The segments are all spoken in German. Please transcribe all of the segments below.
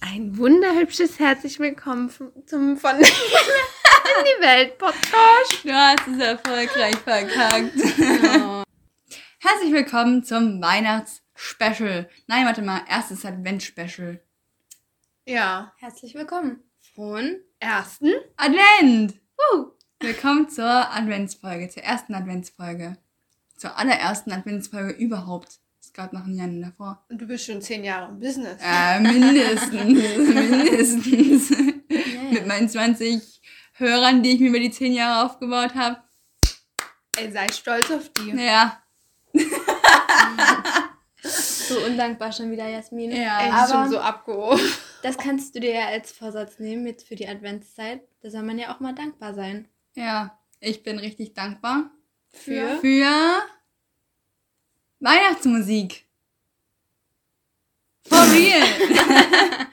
Ein wunderhübsches herzlich willkommen zum von in die Welt Podcast. Du hast es erfolgreich verkackt. Oh. Herzlich willkommen zum Weihnachts-Special. Nein, warte mal, erstes Advent-Special. Ja, Herzlich willkommen. Frohen ersten. Advent! uh, Willkommen zur Adventsfolge, zur ersten Adventsfolge. Zur allerersten Adventsfolge überhaupt. Es gab noch nie eine davor. Und du bist schon zehn Jahre im Business. Äh, mindestens. mindestens. yeah. Mit meinen 20 Hörern, die ich mir über die 10 Jahre aufgebaut habe. Ey, sei stolz auf die. Ja. so undankbar schon wieder, Jasmin. Ja. Ey, aber- ist schon so abgehoben. Das kannst du dir ja als Vorsatz nehmen jetzt für die Adventszeit. Da soll man ja auch mal dankbar sein. Ja. Ich bin richtig dankbar Für? für Weihnachtsmusik. For real.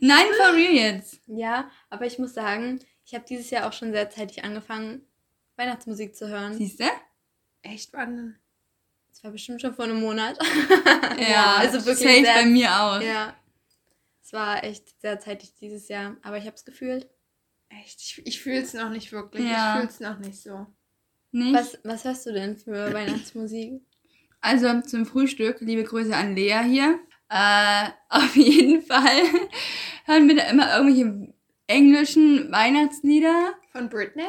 Nein, for real jetzt. Ja, aber ich muss sagen, ich habe dieses Jahr auch schon sehr zeitig angefangen, Weihnachtsmusik zu hören. Siehst du? Echt, wann? Das war bestimmt schon vor einem Monat. Ja, also wirklich safe sehr- bei mir auch. Ja. Es war echt sehr zeitig dieses Jahr, aber ich habe es gefühlt. Echt, ich, ich fühle es noch nicht wirklich. Ja. Ich fühle es noch nicht so. Nicht? Was, was hörst du denn für Weihnachtsmusik? Also zum Frühstück, liebe Grüße an Lea hier. Äh, auf jeden Fall hören wir da immer irgendwelche englischen Weihnachtslieder. Von Britney?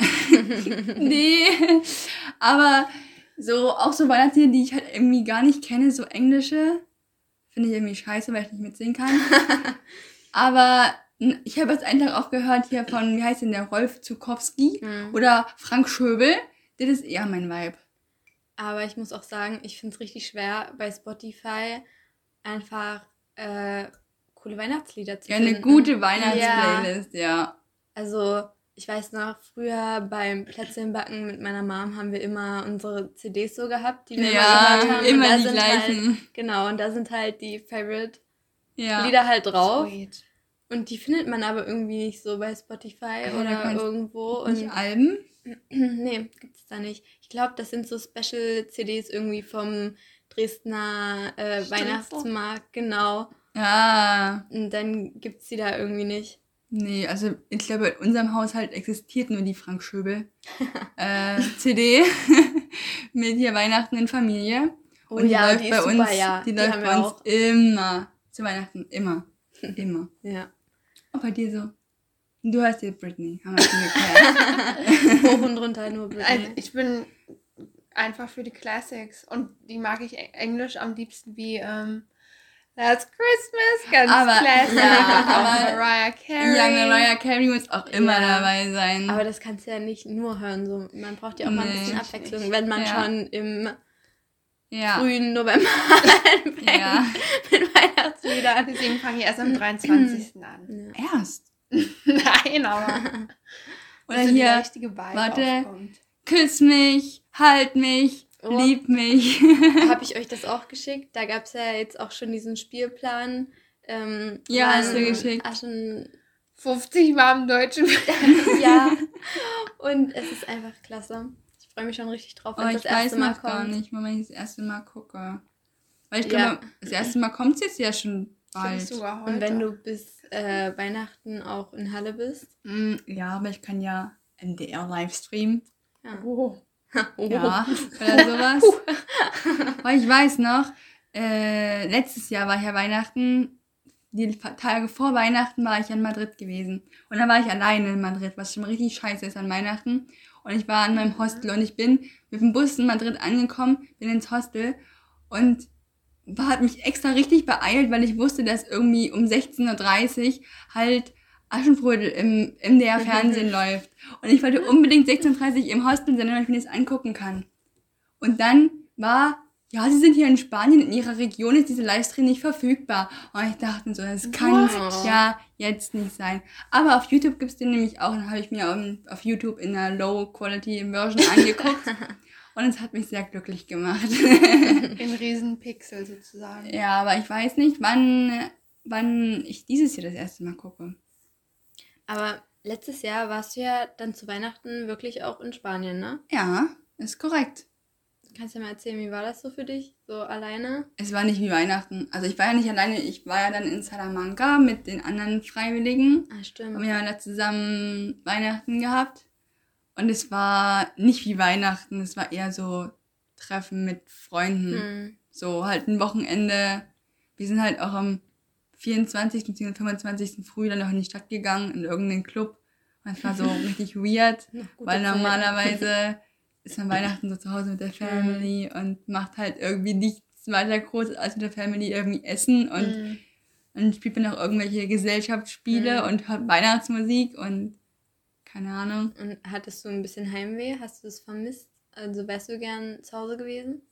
Nee, aber so auch so Weihnachtslieder, die ich halt irgendwie gar nicht kenne, so englische, finde ich irgendwie scheiße, weil ich nicht mitsingen kann. aber ich habe jetzt einen Tag auch gehört hier von, wie heißt denn der, Rolf Zukowski Hm. oder Frank Schöbel. Das ist eher mein Vibe. Aber ich muss auch sagen, ich finde es richtig schwer, bei Spotify einfach äh, coole Weihnachtslieder zu Ja, finden. eine gute Weihnachtsplaylist, ja. Also, ich weiß noch, früher beim Plätzchenbacken mit meiner Mom haben wir immer unsere CDs so gehabt, die wir Ja, immer gehört haben. immer die sind gleichen. Halt, genau, und da sind halt die Favorite-Lieder Ja. halt drauf. Sweet. Und die findet man aber irgendwie nicht so bei Spotify Ja, da oder irgendwo. Nicht Und Alben? nee, gibt's da nicht. Ich glaube, das sind so Special-CDs irgendwie vom Dresdner äh. Weihnachtsmarkt, genau. Ja. Und dann gibt's die da irgendwie nicht. Nee, also ich glaube, in unserem Haushalt existiert nur die Frank Schöbel äh, CD mit hier Weihnachten in Familie. Oh Und die ja, läuft die bei ist uns, super, ja. die Die läuft haben bei uns auch. immer. Zu Weihnachten, immer. Immer. Ja. Auch bei dir so. Du hörst dir Britney, haben wir schon geklärt. Hoch und runter nur Also, Britney. ich bin einfach für die Classics. Und die mag ich Englisch am liebsten wie ähm, Last Christmas, ganz Aber- Classic. ja, aber- Mariah Carey. ja, Mariah Carey muss auch immer Ja. dabei sein. Aber das kannst du ja nicht nur hören. So. Man braucht ja auch mal ein Nee. bisschen Abwechslung, wenn man Ja. schon im ja. frühen November anfängt Ja. mit Weihnachtsliedern. Deswegen fange ich erst am 23. an. Ja. Erst. Nein, aber Oder so die hier, richtige Vibe warte. aufkommt. küss mich, halt mich, Oh. lieb mich. Habe ich euch das auch geschickt? Da gab es ja jetzt auch schon diesen Spielplan. Ähm, Ja, wann hast du geschickt. Aschen 50 Mal im Deutschen. ja. Und es ist einfach klasse. Ich freue mich schon richtig drauf, Oh, wenn ich das erste weiß Mal noch gar kommt. nicht, wenn ich das erste Mal gucke. Weil ich Ja. glaube, das erste Mal kommt es jetzt ja schon bald. Und wenn du bis äh, Weihnachten auch in Halle bist. Mm, ja, aber ich kann ja MDR-Livestream. Ja. Oh. Oh. Ja, oder sowas. Weil ich weiß noch, äh, letztes Jahr war ja Weihnachten, die Tage vor Weihnachten war ich in Madrid gewesen. Und dann war ich alleine in Madrid, was schon richtig scheiße ist an Weihnachten. Und ich war an meinem Hostel und ich bin mit dem Bus in Madrid angekommen, bin ins Hostel und hat mich extra richtig beeilt, weil ich wusste, dass irgendwie um 16.30 Uhr halt Aschenbrödel im MDR-Fernsehen läuft. Und ich wollte unbedingt 16.30 Uhr im Hostel sein, damit ich mir das angucken kann. Und dann war, ja, sie sind hier in Spanien, in ihrer Region ist diese Livestream nicht verfügbar. Und ich dachte so, das kann What? ja jetzt nicht sein. Aber auf YouTube gibt's den nämlich auch, dann habe ich mir auf, auf YouTube in einer Low-Quality-Version angeguckt. Und es hat mich sehr glücklich gemacht. In Riesenpixel sozusagen. ja, aber ich weiß nicht, wann, wann ich dieses Jahr das erste Mal gucke. Aber letztes Jahr warst du ja dann zu Weihnachten wirklich auch in Spanien, ne? Ja, ist korrekt. Kannst du mal erzählen, wie war das so für dich? So alleine? Es war nicht wie Weihnachten. Also ich war ja nicht alleine, ich war ja dann in Salamanca mit den anderen Freiwilligen. Ah, stimmt. Haben wir ja da zusammen Weihnachten gehabt. Und es war nicht wie Weihnachten, es war eher so Treffen mit Freunden. Hm. So halt ein Wochenende. Wir sind halt auch am 24. bzw. 25. früh dann noch in die Stadt gegangen, in irgendeinen Club. Und es war so richtig weird, weil normalerweise ist man Weihnachten so zu Hause mit der Family und macht halt irgendwie nichts weiter groß als mit der Family irgendwie essen und Mhm. dann spielt man noch irgendwelche Gesellschaftsspiele Mhm. und hört Weihnachtsmusik und keine Ahnung. Und hattest du ein bisschen Heimweh? Hast du es vermisst? Also wärst du gern zu Hause gewesen?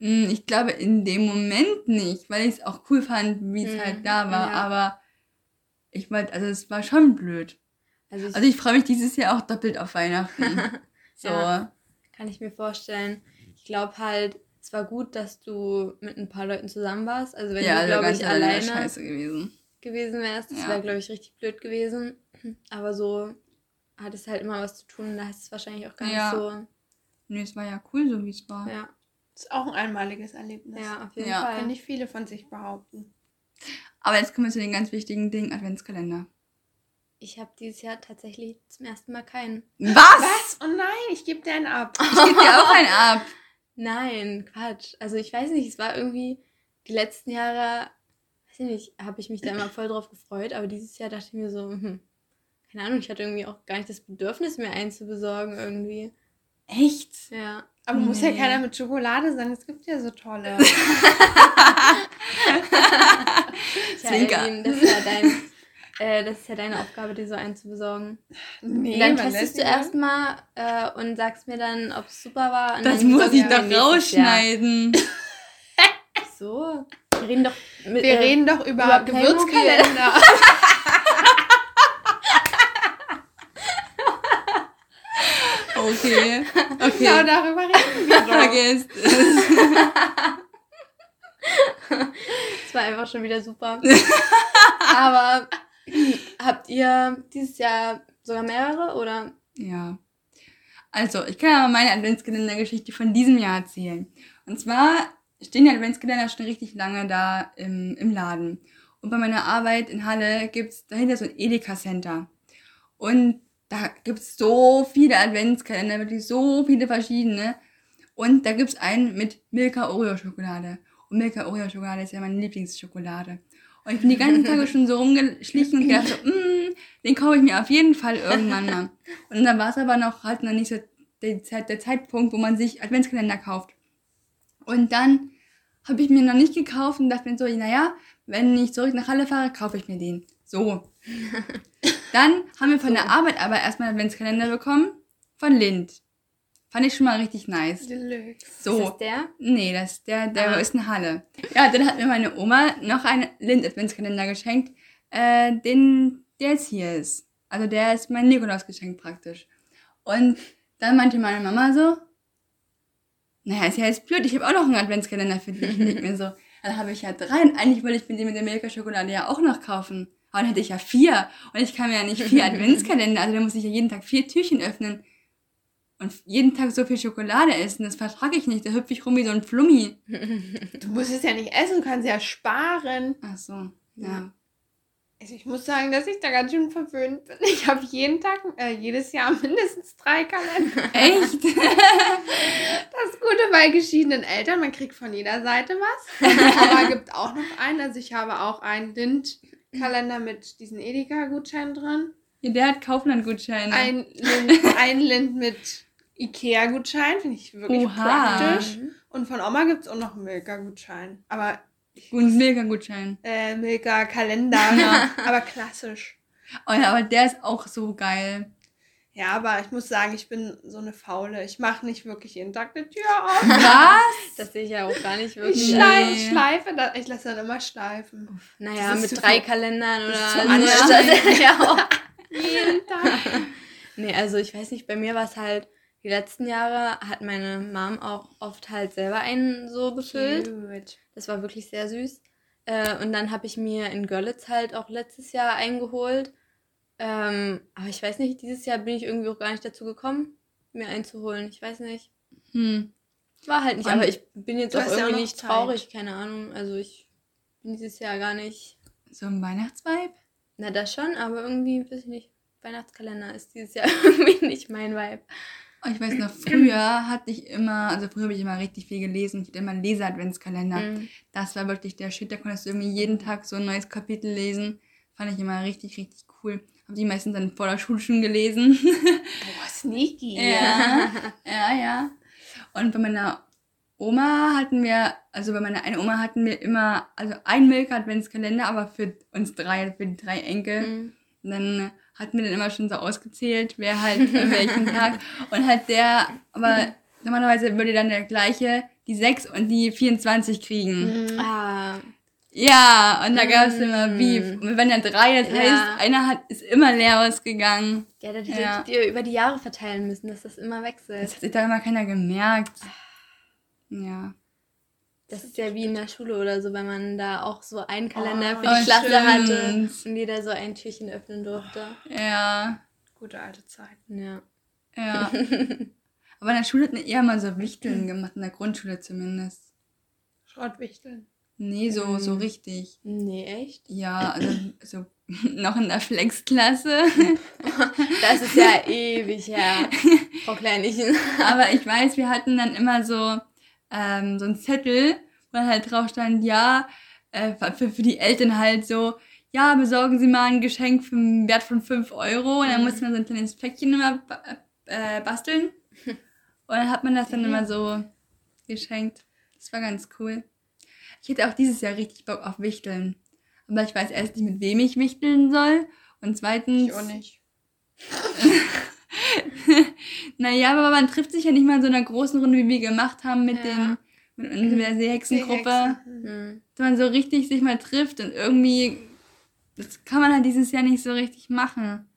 Hm, Ich glaube in dem Moment nicht, weil ich es auch cool fand, wie es Mhm, halt da war, ja. aber ich wollte, also es war schon blöd. Also ich, Also ich freue mich dieses Jahr auch doppelt auf Weihnachten. So. Ja. kann ich mir vorstellen. Ich glaube halt, es war gut, dass du mit ein paar Leuten zusammen warst. Also wenn ja, du, also glaube ich, alleine gewesen. gewesen wärst, das Ja. wäre, glaube ich, richtig blöd gewesen. Aber so hattest halt immer was zu tun, da hast du es wahrscheinlich auch gar Ja. nicht so. Nee, es war ja cool, so wie es war. Ja, Ist auch ein einmaliges Erlebnis. ja auf jeden Ja. Fall. Können nicht viele von sich behaupten. Aber jetzt kommen wir zu den ganz wichtigen Dingen, Adventskalender. Ich habe dieses Jahr tatsächlich zum ersten Mal keinen. Was? Was? Oh nein, ich gebe dir einen ab. Ich gebe dir auch einen ab. Nein, Quatsch. Also ich weiß nicht, es war irgendwie die letzten Jahre, weiß ich nicht, habe ich mich da immer voll drauf gefreut, aber dieses Jahr dachte ich mir so, hm, keine Ahnung, ich hatte irgendwie auch gar nicht das Bedürfnis, mir einen zu besorgen irgendwie. Echt? Ja. Aber muss ja Nee. keiner mit Schokolade sein. Es gibt ja so tolle. Zwinker. Evelyn, das ist ja dein, äh, das ist ja deine Aufgabe, dir so einen zu besorgen. Nee, Und dann testest du ihn erstmal äh, und sagst mir dann, ob es super war. Und Das dann muss ich doch rausschneiden. So. Wir reden doch mit, Wir äh, reden doch über, über. Gewürzkalender. Okay. Genau Okay. darüber reden wir doch. Vergesst es. Das war einfach schon wieder super. Aber habt ihr dieses Jahr sogar mehrere oder? Ja. Also, ich kann aber meine Adventskalender-Geschichte von diesem Jahr erzählen. Und zwar stehen die Adventskalender schon richtig lange da im, im Laden. Und bei meiner Arbeit in Halle gibt's dahinter so ein Edeka-Center. Und da gibt's so viele Adventskalender, wirklich so viele verschiedene. Und da gibt's einen mit Milka Oreo-Schokolade. Und Milka Oreo-Schokolade ist ja meine Lieblingsschokolade. Und ich bin die ganzen Tage schon so rumgeschlichen und gedacht so, mm, den kaufe ich mir auf jeden Fall irgendwann mal. Und dann war es aber noch halt noch nicht so der, der Zeitpunkt, wo man sich Adventskalender kauft. Und dann habe ich mir noch nicht gekauft und dachte mir so, naja, wenn ich zurück nach Halle fahre, kaufe ich mir den. So. Dann haben wir von der Arbeit aber erstmal einen Adventskalender bekommen von Lind. Fand ich schon mal richtig nice. Deluxe. Ist So. das der? Nee, das, der, der Ah. ist in Halle. Ja, dann hat mir meine Oma noch einen Lind-Adventskalender geschenkt, äh, den, der jetzt hier ist. Also der ist mein Nikolausgeschenk praktisch. Und dann meinte meine Mama so, naja, ist ja jetzt blöd, ich habe auch noch einen Adventskalender für dich. Und ich mir so, dann habe ich ja drei. Und eigentlich wollte ich mir den mit der Milka-Schokolade ja auch noch kaufen. Aber dann hätte ich ja vier. Und ich kann mir ja nicht vier Adventskalender, also da muss ich ja jeden Tag vier Türchen öffnen. Und jeden Tag so viel Schokolade essen, das vertrage ich nicht. Da hüpfe ich rum wie so ein Flummi. Du musst es ja nicht essen, du kannst ja sparen. Ach so, ja. Also ich muss sagen, dass ich da ganz schön verwöhnt bin. Ich habe jeden Tag, äh, jedes Jahr mindestens drei Kalender. Echt? Das Gute bei geschiedenen Eltern, man kriegt von jeder Seite was. Aber gibt auch noch einen. Also ich habe auch einen Lind-Kalender mit diesen Edeka-Gutscheinen drin. Ja, der hat Kaufland-Gutscheine. Ein Lind, ein Lind mit Ikea-Gutschein, finde ich wirklich Oha. praktisch. Und von Oma gibt es auch noch einen Milka-Gutschein. Aber Guten Milka-Gutschein. äh, Milka-Kalender, Ja. aber klassisch. Oh ja, aber der ist auch so geil. Ja, aber ich muss sagen, ich bin so eine Faule. Ich mache nicht wirklich jeden Tag eine Tür auf. Was? Das sehe ich ja auch gar nicht Ich wirklich. schleife, Nee. schleife das, ich lasse dann immer schleifen. Naja, mit drei viel. Kalendern oder das- ja auch. Jeden Tag. Nee, also ich weiß nicht, bei mir war es halt, die letzten Jahre hat meine Mom auch oft halt selber einen so gefüllt. Cute. Das war wirklich sehr süß. Äh, und dann habe ich mir in Görlitz halt auch letztes Jahr eingeholt. Ähm, aber ich weiß nicht, dieses Jahr bin ich irgendwie auch gar nicht dazu gekommen, mir einzuholen. Ich weiß nicht. Hm. War halt nicht, Und aber ich bin jetzt auch ja irgendwie noch nicht Zeit. traurig, keine Ahnung. Also ich bin dieses Jahr gar nicht. So ein Weihnachtsvibe? Na, das schon, aber irgendwie, weiß ich nicht. Weihnachtskalender ist dieses Jahr irgendwie nicht mein Vibe. Oh, ich weiß noch, früher hatte ich immer, also früher habe ich immer richtig viel gelesen. Ich hatte immer einen Leser-Adventskalender. Mhm. Das war wirklich der Shit. Da konntest du irgendwie jeden Tag so ein neues Kapitel lesen. Fand ich immer richtig, richtig cool. Habe die meistens dann vor der Schule schon gelesen. Boah, sneaky. ja, ja, ja. Und bei meiner Oma hatten wir, also bei meiner einen Oma hatten wir immer, also ein Milka-Adventskalender, aber für uns drei, für die drei Enkel. Mhm. Und dann hatten wir dann immer schon so ausgezählt, wer halt an welchem Tag. Und halt der, aber normalerweise würde dann der gleiche die 6 und die 24 kriegen. Mhm. Ah, Ja, und da gab es immer Mm. Beef. Und wir waren ja drei, das Ja. heißt, einer hat, ist immer leer ausgegangen. ja, da hättet Ja. ihr über die Jahre verteilen müssen, dass das immer Das wechselt. hat sich da immer keiner gemerkt. Ja. Das ist ja wie in der Schule oder so, wenn man da auch so einen Kalender Oh, für die oh, Klasse hatte stimmt. und jeder so ein Türchen öffnen durfte. Ja, Gute alte Zeit. Ja. ja. Aber in der Schule hatten wir eher mal so Wichteln gemacht, in der Grundschule zumindest. Schrottwichteln. Nee, so, Mm. so richtig. Nee, echt? Ja, also so noch in der Flexklasse. Das ist ja ewig her, Frau Kleinlichen. Aber ich weiß, wir hatten dann immer so, ähm, so einen Zettel, wo halt drauf stand, ja, äh, für, für die Eltern halt so, ja, besorgen Sie mal ein Geschenk für einen Wert von 5 Euro. Und dann Mhm. musste man so ein kleines Päckchen immer äh, basteln. Und dann hat man das dann immer so geschenkt. Das war ganz cool. Ich hätte auch dieses Jahr richtig Bock auf Wichteln. Aber ich weiß erst nicht, mit wem ich wichteln soll. Und zweitens. Ich auch nicht. naja, aber man trifft sich ja nicht mal in so einer großen Runde, wie wir gemacht haben mit Ja. den mit unserer Seehexengruppe. Seehexen. Hm. Dass man so richtig sich mal trifft und irgendwie. Das kann man halt dieses Jahr nicht so richtig machen.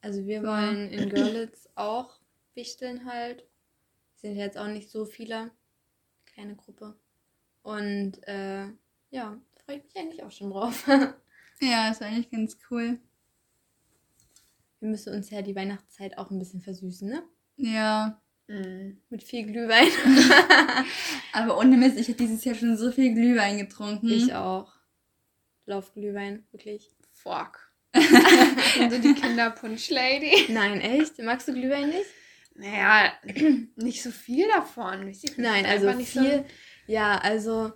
Also wir So. wollen in Görlitz auch wichteln halt. Sind jetzt auch nicht so viele. Kleine Gruppe. Und äh, ja, freue ich mich eigentlich auch schon drauf. Ja, ist eigentlich ganz cool. Wir müssen uns ja die Weihnachtszeit auch ein bisschen versüßen, ne? Ja. Mhm. Mit viel Glühwein. Aber ohne Mist, ich habe dieses Jahr schon so viel Glühwein getrunken. Ich auch. Laufglühwein, wirklich. Fuck. So die Kinderpunsch-Lady. Nein, echt? Magst du Glühwein nicht? Naja, nicht so viel davon. Nein, also viel. Ja, also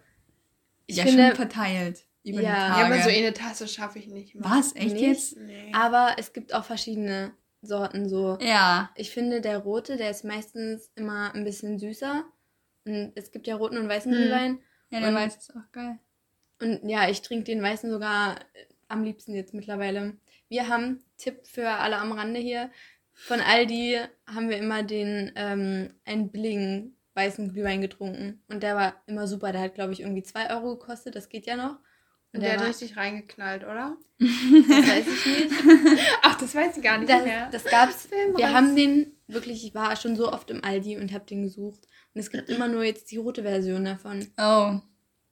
ich ja, finde, schon verteilt. Über Ja. die. Tage. Ja, aber so eine Tasse schaffe ich nicht mehr. Was? Echt Nicht? jetzt? Nee. aber es gibt auch verschiedene Sorten so. Ja. Ich finde, der rote, der ist meistens immer ein bisschen süßer. Und es gibt ja roten und weißen Hm. Glühwein. Ja, der Und- weiß ist auch geil. Und ja, ich trinke den weißen sogar äh, am liebsten jetzt mittlerweile. Wir haben, Tipp für alle am Rande hier, von Aldi haben wir immer den, ähm, einen billigen weißen Glühwein getrunken. Und der war immer super. Der hat, glaube ich, irgendwie 2 Euro gekostet. Das geht ja noch. Und der hat war, richtig reingeknallt, oder? das weiß ich nicht. Ach, das weiß ich gar nicht Das, mehr. das gab's. Wir haben den wirklich, ich war schon so oft im Aldi und habe den gesucht. Und es gibt immer nur jetzt die rote Version davon. Oh.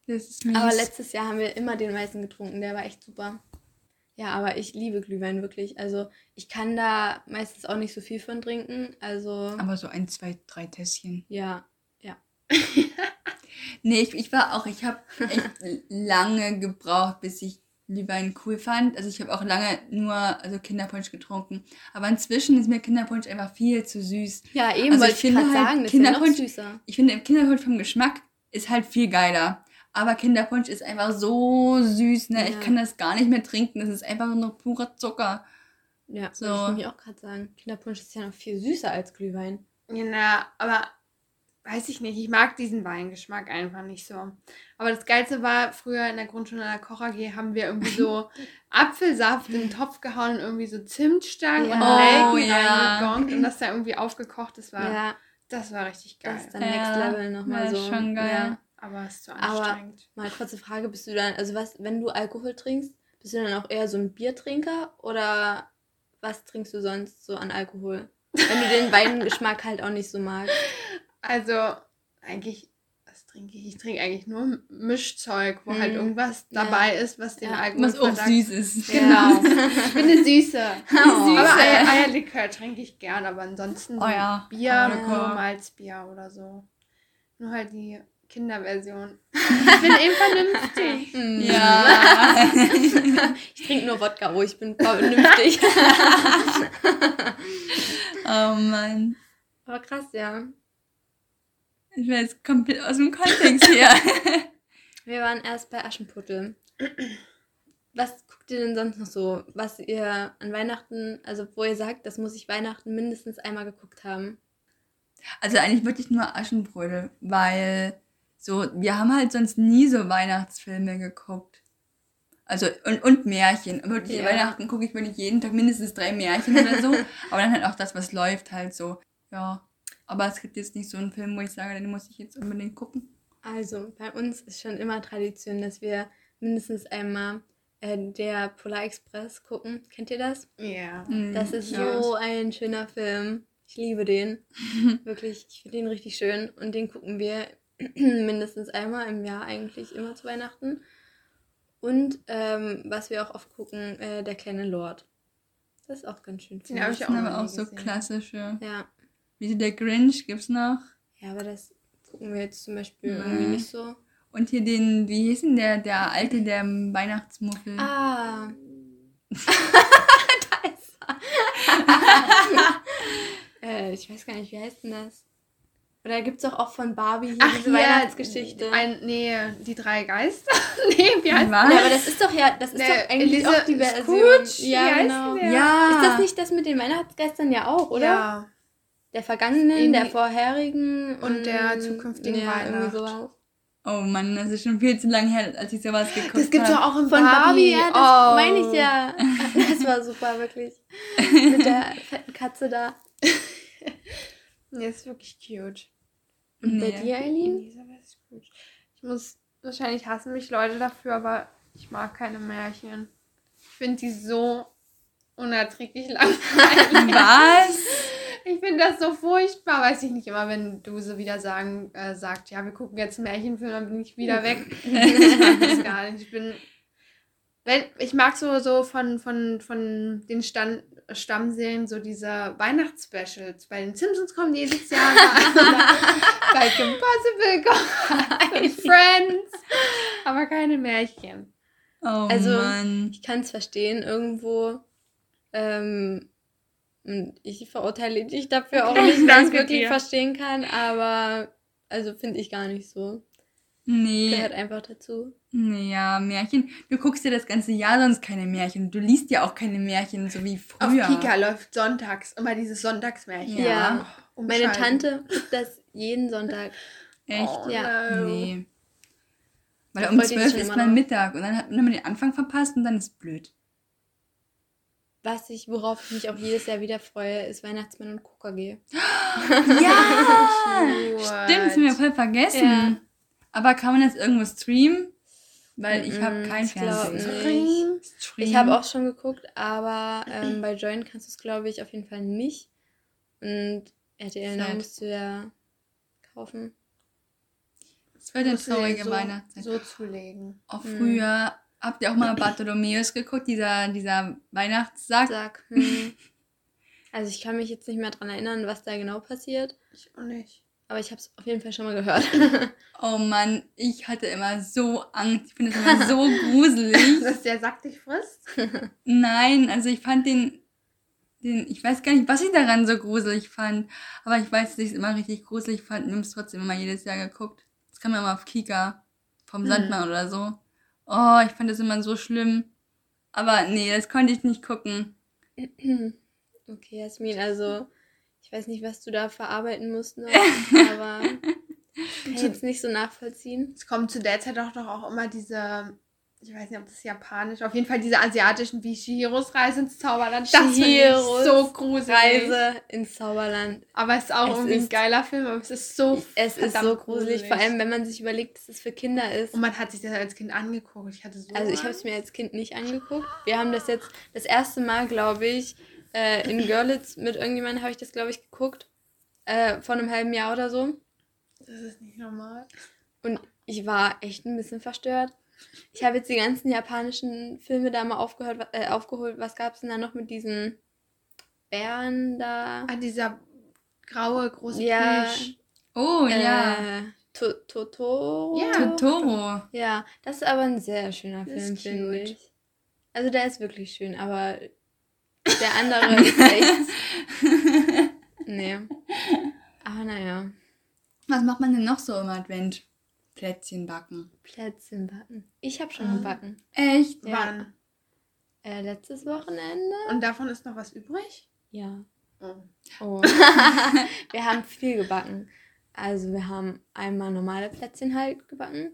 Das ist mies. Aber letztes Jahr haben wir immer den weißen getrunken. Der war echt super. Ja, aber ich liebe Glühwein wirklich. Also ich kann da meistens auch nicht so viel von trinken. Also Aber so ein, zwei, drei Tässchen. ja. Nee, ich, ich war auch, ich habe echt lange gebraucht, bis ich Glühwein cool fand. Also ich habe auch lange nur also Kinderpunsch getrunken. Aber inzwischen ist mir Kinderpunsch einfach viel zu süß. Ja, eben Also wollte ich ich finde gerade halt sagen, das ist ja noch Kinderpunsch- süßer. Ich finde, Kinderpunsch vom Geschmack ist halt viel geiler. Aber Kinderpunsch ist einfach so süß, ne? Ich Ja. kann das gar nicht mehr trinken. Das ist einfach nur purer Zucker. Ja, So. ich auch gerade sagen. Kinderpunsch ist ja noch viel süßer als Glühwein. Ja, na, aber weiß ich nicht. Ich mag diesen Weingeschmack einfach nicht so. Aber das Geilste war, früher in der Grundschule in der Koch AG haben wir irgendwie so Apfelsaft in den Topf gehauen und irgendwie so Zimtstangen Ja. und Oh, Nelken ja. reingegongt und das da irgendwie aufgekocht. Das war, Ja, das war richtig geil. das ist dann Ja, Next Level nochmal ja, so. schon geil. Ja. aber es ist zu Aber- anstrengend. Mal kurze Frage, bist du dann, also was, wenn du Alkohol trinkst, bist du dann auch eher so ein Biertrinker oder was trinkst du sonst so an Alkohol? Wenn du den Weingeschmack halt auch nicht so magst. Also, eigentlich, was trinke ich? Ich trinke eigentlich nur Mischzeug, wo halt Mhm. irgendwas Ja. dabei ist, was den Ja. Alkohol Was auch verdankt. süß ist. Genau. Ich bin eine Süße. Oh. Aber Süße. Eier, Eierlikör trinke ich gern, aber ansonsten so Oh ja. Bier, ja. Malzbier oder so. Nur halt die Kinderversion. Ich bin eben vernünftig. Mm. Ja. Ich trinke nur Wodka, oh, ich bin vernünftig. oh Mann. Aber krass, ja. Ich bin jetzt komplett aus dem Kontext hier. Wir waren erst bei Aschenputtel. Was guckt ihr denn sonst noch so, was ihr an Weihnachten, also wo ihr sagt, das muss ich Weihnachten mindestens einmal geguckt haben? Also eigentlich wirklich nur Aschenbrödel, weil so, wir haben halt sonst nie so Weihnachtsfilme geguckt. Also, und, und Märchen. Wirklich, Ja. Weihnachten gucke ich wirklich jeden Tag mindestens drei Märchen oder so. Aber dann halt auch das, was läuft, halt so. Ja. Aber es gibt jetzt nicht so einen Film, wo ich sage, den muss ich jetzt unbedingt gucken. Also, bei uns ist schon immer Tradition, dass wir mindestens einmal äh, der Polar Express gucken. Kennt ihr das? Ja. Mhm. Das ist Ja. so ein schöner Film. Ich liebe den. Wirklich, ich finde den richtig schön. Und den gucken wir mindestens einmal im Jahr eigentlich immer zu Weihnachten. Und ähm, was wir auch oft gucken, äh, der kleine Lord. Das ist auch ganz schön. Den finde hab ich. auch auch so gesehen. klassische. Ja. Wie der Grinch gibt's noch. ja, aber das gucken wir jetzt zum Beispiel Mhm. irgendwie nicht so. Und hier den, wie hieß denn der, der alte, der Weihnachtsmuffel? Ah. da ist er. äh, ich weiß gar nicht, wie heißt denn das? Oder gibt es auch, auch von Barbie hier diese ja, Weihnachtsgeschichte? Ein, nee, die drei Geister. nee, wie heißt Was? Ja, aber das ist doch ja, das ist Der doch eigentlich Elisa auch die Version. Scrooge? Ja, genau. Ja. Ist das nicht das mit den Weihnachtsgeistern ja auch, oder? Ja. Der vergangenen, Irgendwie- der vorherigen Und der mm, zukünftigen ja, irgendwie Weihnacht. sowas. Oh Mann, das ist schon viel zu lange her, als ich sowas geguckt habe. Das gibt's doch auch in Von Barbie, ja, das oh. meine ich ja. Das war super, wirklich. Mit der fetten Katze da. Nee, ist wirklich cute. Und bei Nee. dir, Eileen? Elisabeth ist gut. Ich muss, wahrscheinlich hassen mich Leute dafür, aber ich mag keine Märchen. Ich finde die so unerträglich langweilig. Was? Ich finde das so furchtbar, weiß ich nicht immer, wenn Duse wieder sagen, äh, sagt, ja, wir gucken jetzt einen Märchenfilm, dann bin ich wieder weg. ich mag das gar nicht. Ich bin. Wenn, ich mag so, so von, von, von den Stand, Stammserien so diese Weihnachtsspecials. Bei den Simpsons kommen die jedes Jahr. bei Kim Possible kommen Friends. Aber keine Märchen. Oh Also, Mann. Ich kann es verstehen, irgendwo. Ähm, und ich verurteile dich dafür auch nicht, weil ich es wirklich dir. verstehen kann, aber also finde ich gar nicht so. Nee, Gehört einfach dazu. nee, ja, Märchen. Du guckst ja das ganze Jahr sonst keine Märchen. Du liest ja auch keine Märchen, so wie Auf früher. Kika läuft sonntags immer dieses Sonntagsmärchen. Ja. Oh, Meine. Tante guckt das jeden Sonntag. Echt? Oh, Ja. Nee. Weil um zwölf ist man. Mittag und dann hat man den Anfang verpasst und dann ist blöd. Was ich, worauf ich mich auch jedes Jahr wieder freue, ist Weihnachtsmann und KKG. Ja! Stimmt, haben wir voll vergessen. Ja. Aber kann man das irgendwo streamen? Weil ich habe Mm, kein Fernsehen. Stream. Ich habe auch schon geguckt, aber ähm, bei Join kannst du es, glaube ich, auf jeden Fall nicht. Und RTL Now musst du ja kaufen. Es wird eine traurige so, Weihnachtszeit. So zulegen. Auch Mhm. früher, habt ihr auch mal Bartholomäus geguckt, dieser, dieser Weihnachtssack? Sag. Hm. Also ich kann mich jetzt nicht mehr dran erinnern, was da genau passiert, Ich auch nicht. aber ich habe es auf jeden Fall schon mal gehört. Oh Mann, ich hatte immer so Angst. Ich finde das immer so gruselig. Dass der Sack dich frisst? Nein, also ich fand den, den, ich weiß gar nicht, was ich daran so gruselig fand. Aber ich weiß, dass ich es immer richtig gruselig fand und wir haben es trotzdem immer jedes Jahr geguckt. Das kam ja immer auf Kika vom Hm. Sandmann oder so. Oh, ich fand das immer so schlimm. Aber nee, das konnte ich nicht gucken. okay, Jasmin, also ich weiß nicht, was du da verarbeiten musst noch, aber kann ich jetzt nicht so nachvollziehen. Es kommt zu der Zeit auch doch auch immer diese, ich weiß nicht, ob das japanisch, auf jeden Fall diese asiatischen wie Chihiros Reise ins Zauberland. Das ich Chihiros so gruselig. Reise ins Zauberland. Aber es ist auch Es irgendwie ein ist- geiler Film, aber es ist so Es ist so gruselig, vor allem wenn man sich überlegt, dass es für Kinder ist. Und man hat sich das als Kind angeguckt. Ich hatte so Also ich habe es mir als Kind nicht angeguckt. Wir haben das jetzt das erste Mal, glaube ich, äh, in Görlitz mit irgendjemandem habe ich das, glaube ich, geguckt. Äh, vor einem halben Jahr oder so. Das ist nicht normal. Und ich war echt ein bisschen verstört. Ich habe jetzt die ganzen japanischen Filme da mal aufgehört, äh, aufgeholt. Was gab es denn da noch mit diesen Bären da? Ah, dieser graue, große Ja. Plüsch. Oh, ja. Äh, To Totoro. Ja. Totoro. Ja, das ist aber ein sehr schöner Das Film, finde ich. Also der ist wirklich schön, aber der andere ist echt. Nee. Aber naja. Was macht man denn noch so im Advent? Plätzchen backen. Plätzchen backen. Ich habe schon Ah. gebacken. Echt? Ja. Wann? Äh, letztes Wochenende? Und davon ist noch was übrig? Ja. Oh. Oh. wir haben viel gebacken. Also wir haben einmal normale Plätzchen halt gebacken.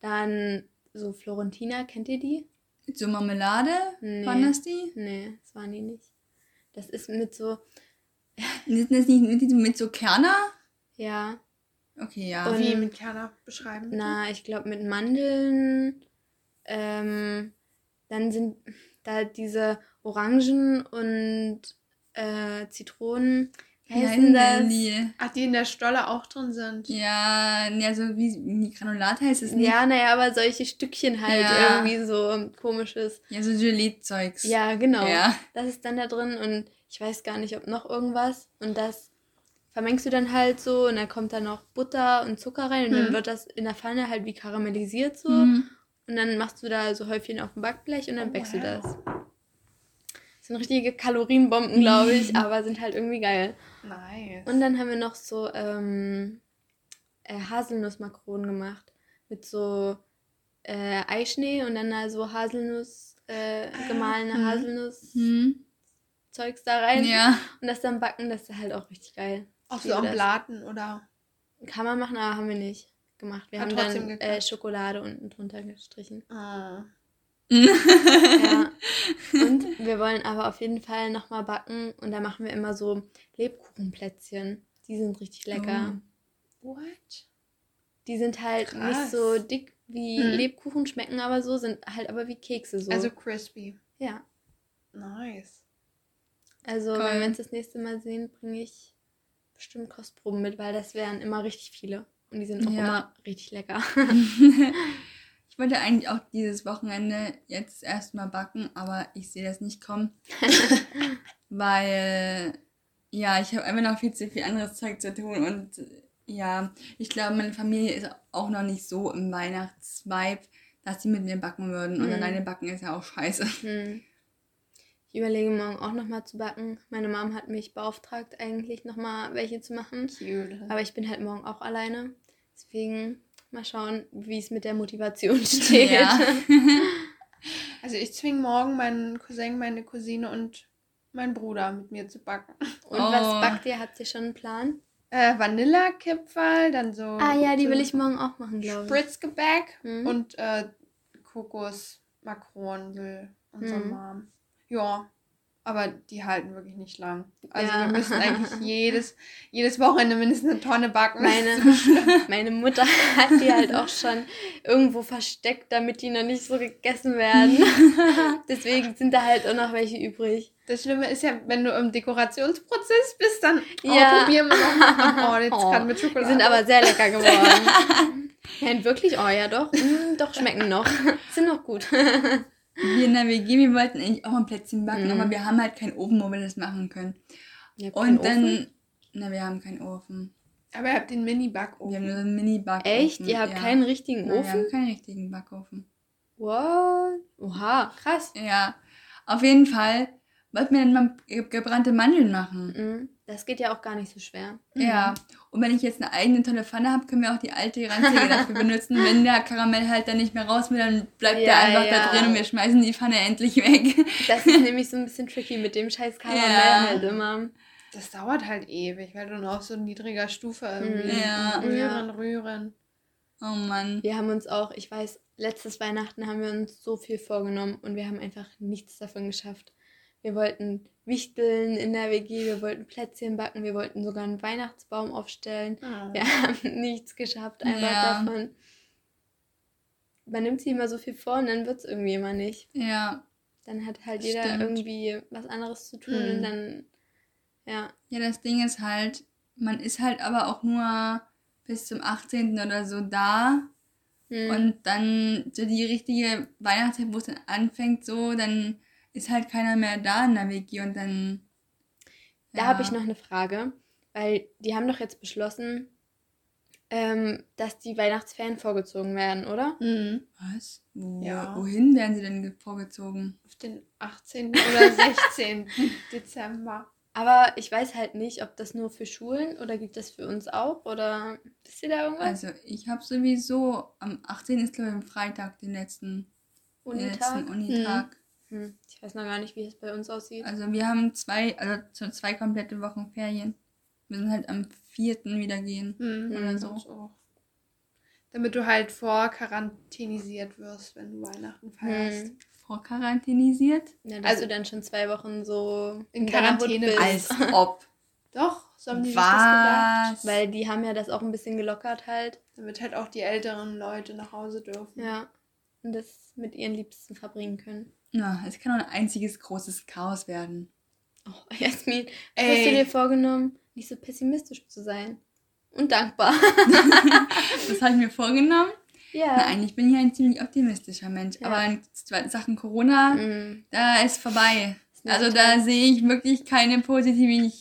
Dann so Florentina, kennt ihr die? Mit so Marmelade? Nee. Waren das die? Nee, das waren die nicht. Das ist mit so, Sind das nicht mit, mit so Kerner? ja, Okay, ja. Und- Wie mit Kerner beschreiben? na, ich glaube mit Mandeln. Ähm, dann sind da diese Orangen und äh, Zitronen. Wie heißen das? denn die? Ach, die in der Stolle auch drin sind. Ja, ja, so wie, wie Granulat heißt es nicht. Ja, naja, aber solche Stückchen halt Ja. irgendwie so komisches. Ja, so Gelee-Zeugs. Ja, genau. Ja. Das ist dann da drin und ich weiß gar nicht, ob noch irgendwas. Und das vermengst du dann halt so und dann kommt da noch Butter und Zucker rein und dann Mhm. wird das in der Pfanne halt wie karamellisiert so. Mhm. Und dann machst du da so Häufchen auf dem Backblech und dann Oh, backst du wow. das. Das sind richtige Kalorienbomben, glaube ich, aber sind halt irgendwie geil. Nice. Und dann haben wir noch so ähm, äh, Haselnussmakronen gemacht. Mit so äh, Eischnee und dann da so Haselnuss, äh, gemahlene Mhm. Haselnuss-Zeugs Hm. da rein. Ja. Und das dann backen, das ist halt auch richtig geil. Auch so am. Blaten oder. Kann man machen, aber haben wir nicht gemacht. Wir Hat haben trotzdem dann äh, Schokolade unten drunter gestrichen. Ah. Ja. Und wir wollen aber auf jeden Fall nochmal backen und da machen wir immer so Lebkuchenplätzchen. Die sind richtig lecker. Oh. What? Die sind halt Krass. nicht so dick wie Hm. Lebkuchen, schmecken aber so, sind halt aber wie Kekse so. Also crispy. ja. Nice. Also Geil. wenn wir uns das nächste Mal sehen, bringe ich bestimmt Kostproben mit, weil das wären immer richtig viele. Und die sind auch Ja. immer richtig lecker. Ich wollte eigentlich auch dieses Wochenende jetzt erstmal backen, aber ich sehe das nicht kommen. weil, ja, ich habe einfach noch viel zu viel anderes Zeug zu tun und ja, ich glaube, meine Familie ist auch noch nicht so im Weihnachtsvibe, dass sie mit mir backen würden. Und Mhm. alleine backen ist ja auch scheiße. Hm. Ich überlege morgen auch nochmal zu backen. Meine Mom hat mich beauftragt, eigentlich nochmal welche zu machen. Cute. Aber ich bin halt morgen auch alleine. Deswegen mal schauen, wie es mit der Motivation steht. Ja. Also ich zwinge morgen meinen Cousin, meine Cousine und meinen Bruder mit mir zu backen. Und Oh. was backt ihr? Habt ihr schon einen Plan? Äh, Vanillekipferl, dann so. Ah ja, die so will ich morgen auch machen, glaube ich. Spritzgebäck Mhm. und äh, Kokosmakronen will unsere Mhm. Mom. Ja, aber die halten wirklich nicht lang. Also Ja. wir müssen eigentlich jedes, jedes Wochenende mindestens eine Tonne backen. Meine, meine Mutter hat die halt auch schon irgendwo versteckt, damit die noch nicht so gegessen werden. Deswegen sind da halt auch noch welche übrig. Das Schlimme ist ja, wenn du im Dekorationsprozess bist, dann oh, Ja. probieren wir noch mal. Oh, jetzt Oh, gerade mit Die Schokolade. sind aber sehr lecker geworden. ja, wirklich? Oh ja, doch. Mm, doch, schmecken noch. Sind noch gut. Wir in der WG, wir wollten eigentlich auch ein Plätzchen backen, Mhm. aber wir haben halt keinen Ofen, wo wir das machen können. Und dann, Ofen? na, wir haben keinen Ofen. aber ihr habt den Wir haben Mini-Backofen. nur so einen Mini-Backofen. Echt? Ihr habt ja. keinen richtigen Nein, Wir haben Ofen? keinen richtigen Backofen. What? Oha, krass. Ja, auf jeden Fall wollten wir dann mal ge- gebrannte Mandeln machen. Mhm. Das geht ja auch gar nicht so schwer. Ja, und wenn ich jetzt eine eigene tolle Pfanne habe, können wir auch die alte ranzige dafür benutzen. Wenn der Karamell halt dann nicht mehr raus will, dann bleibt Ja, der einfach ja. da drin und wir schmeißen die Pfanne endlich weg. Das ist nämlich so ein bisschen tricky mit dem scheiß Karamell Ja. halt immer. Das dauert halt ewig, weil du noch auf so niedriger Stufe irgendwie Mhm. Ja. rühren, rühren. Oh Mann. Wir haben uns auch, ich weiß, letztes Weihnachten haben wir uns so viel vorgenommen und wir haben einfach nichts davon geschafft. Wir wollten Wichteln in der WG, wir wollten Plätzchen backen, wir wollten sogar einen Weihnachtsbaum aufstellen. Oh. Wir haben nichts geschafft, einfach Ja. davon. Man nimmt sich immer so viel vor und dann wird es irgendwie immer nicht. Ja. Dann hat halt jeder stimmt. irgendwie was anderes zu tun Mhm. und dann, ja. Ja, das Ding ist halt, man ist halt aber auch nur bis zum 18. oder so da. Hm. Und dann so die richtige Weihnachtszeit, wo es dann anfängt, so, dann ist halt keiner mehr da in der WG und dann. Da habe ich noch eine Frage, weil die haben doch jetzt beschlossen, ähm, dass die Weihnachtsferien vorgezogen werden, oder? Mhm. Was? Wo, Ja. Wohin werden sie denn ge- vorgezogen? Auf den 18. oder 16. Dezember. Aber ich weiß halt nicht, ob das nur für Schulen oder gibt das für uns auch oder wisst ihr da irgendwas? Also ich habe sowieso, am 18. ist glaube ich am Freitag den letzten, den Unitag? letzten Unitag. Hm, ich weiß noch gar nicht, wie es bei uns aussieht. Also wir haben zwei, also so zwei komplette Wochen Ferien. Wir müssen halt am 4. wieder gehen. Mhm. Oder so. Das auch. Damit du halt vorquarantinisiert wirst, wenn du Weihnachten feierst. Hm. Vorquarantinisiert? Ja, dass Also- du dann schon zwei Wochen so In Quarantäne bist. Als ob. Doch, so haben die sich das gedacht. Was? Weil die haben ja das auch ein bisschen gelockert halt. Damit halt auch die älteren Leute nach Hause dürfen. Ja. Und das mit ihren Liebsten verbringen können. Na, es kann nur ein einziges großes Chaos werden. Oh, Jasmin, Ey. hast du dir vorgenommen, nicht so pessimistisch zu sein? Und dankbar. Das habe ich mir vorgenommen. ja. Na, eigentlich bin ich ein ziemlich optimistischer Mensch. Ja. Aber in Sachen Corona, Mm, da ist vorbei. ist Also da sehe ich wirklich keine Positiv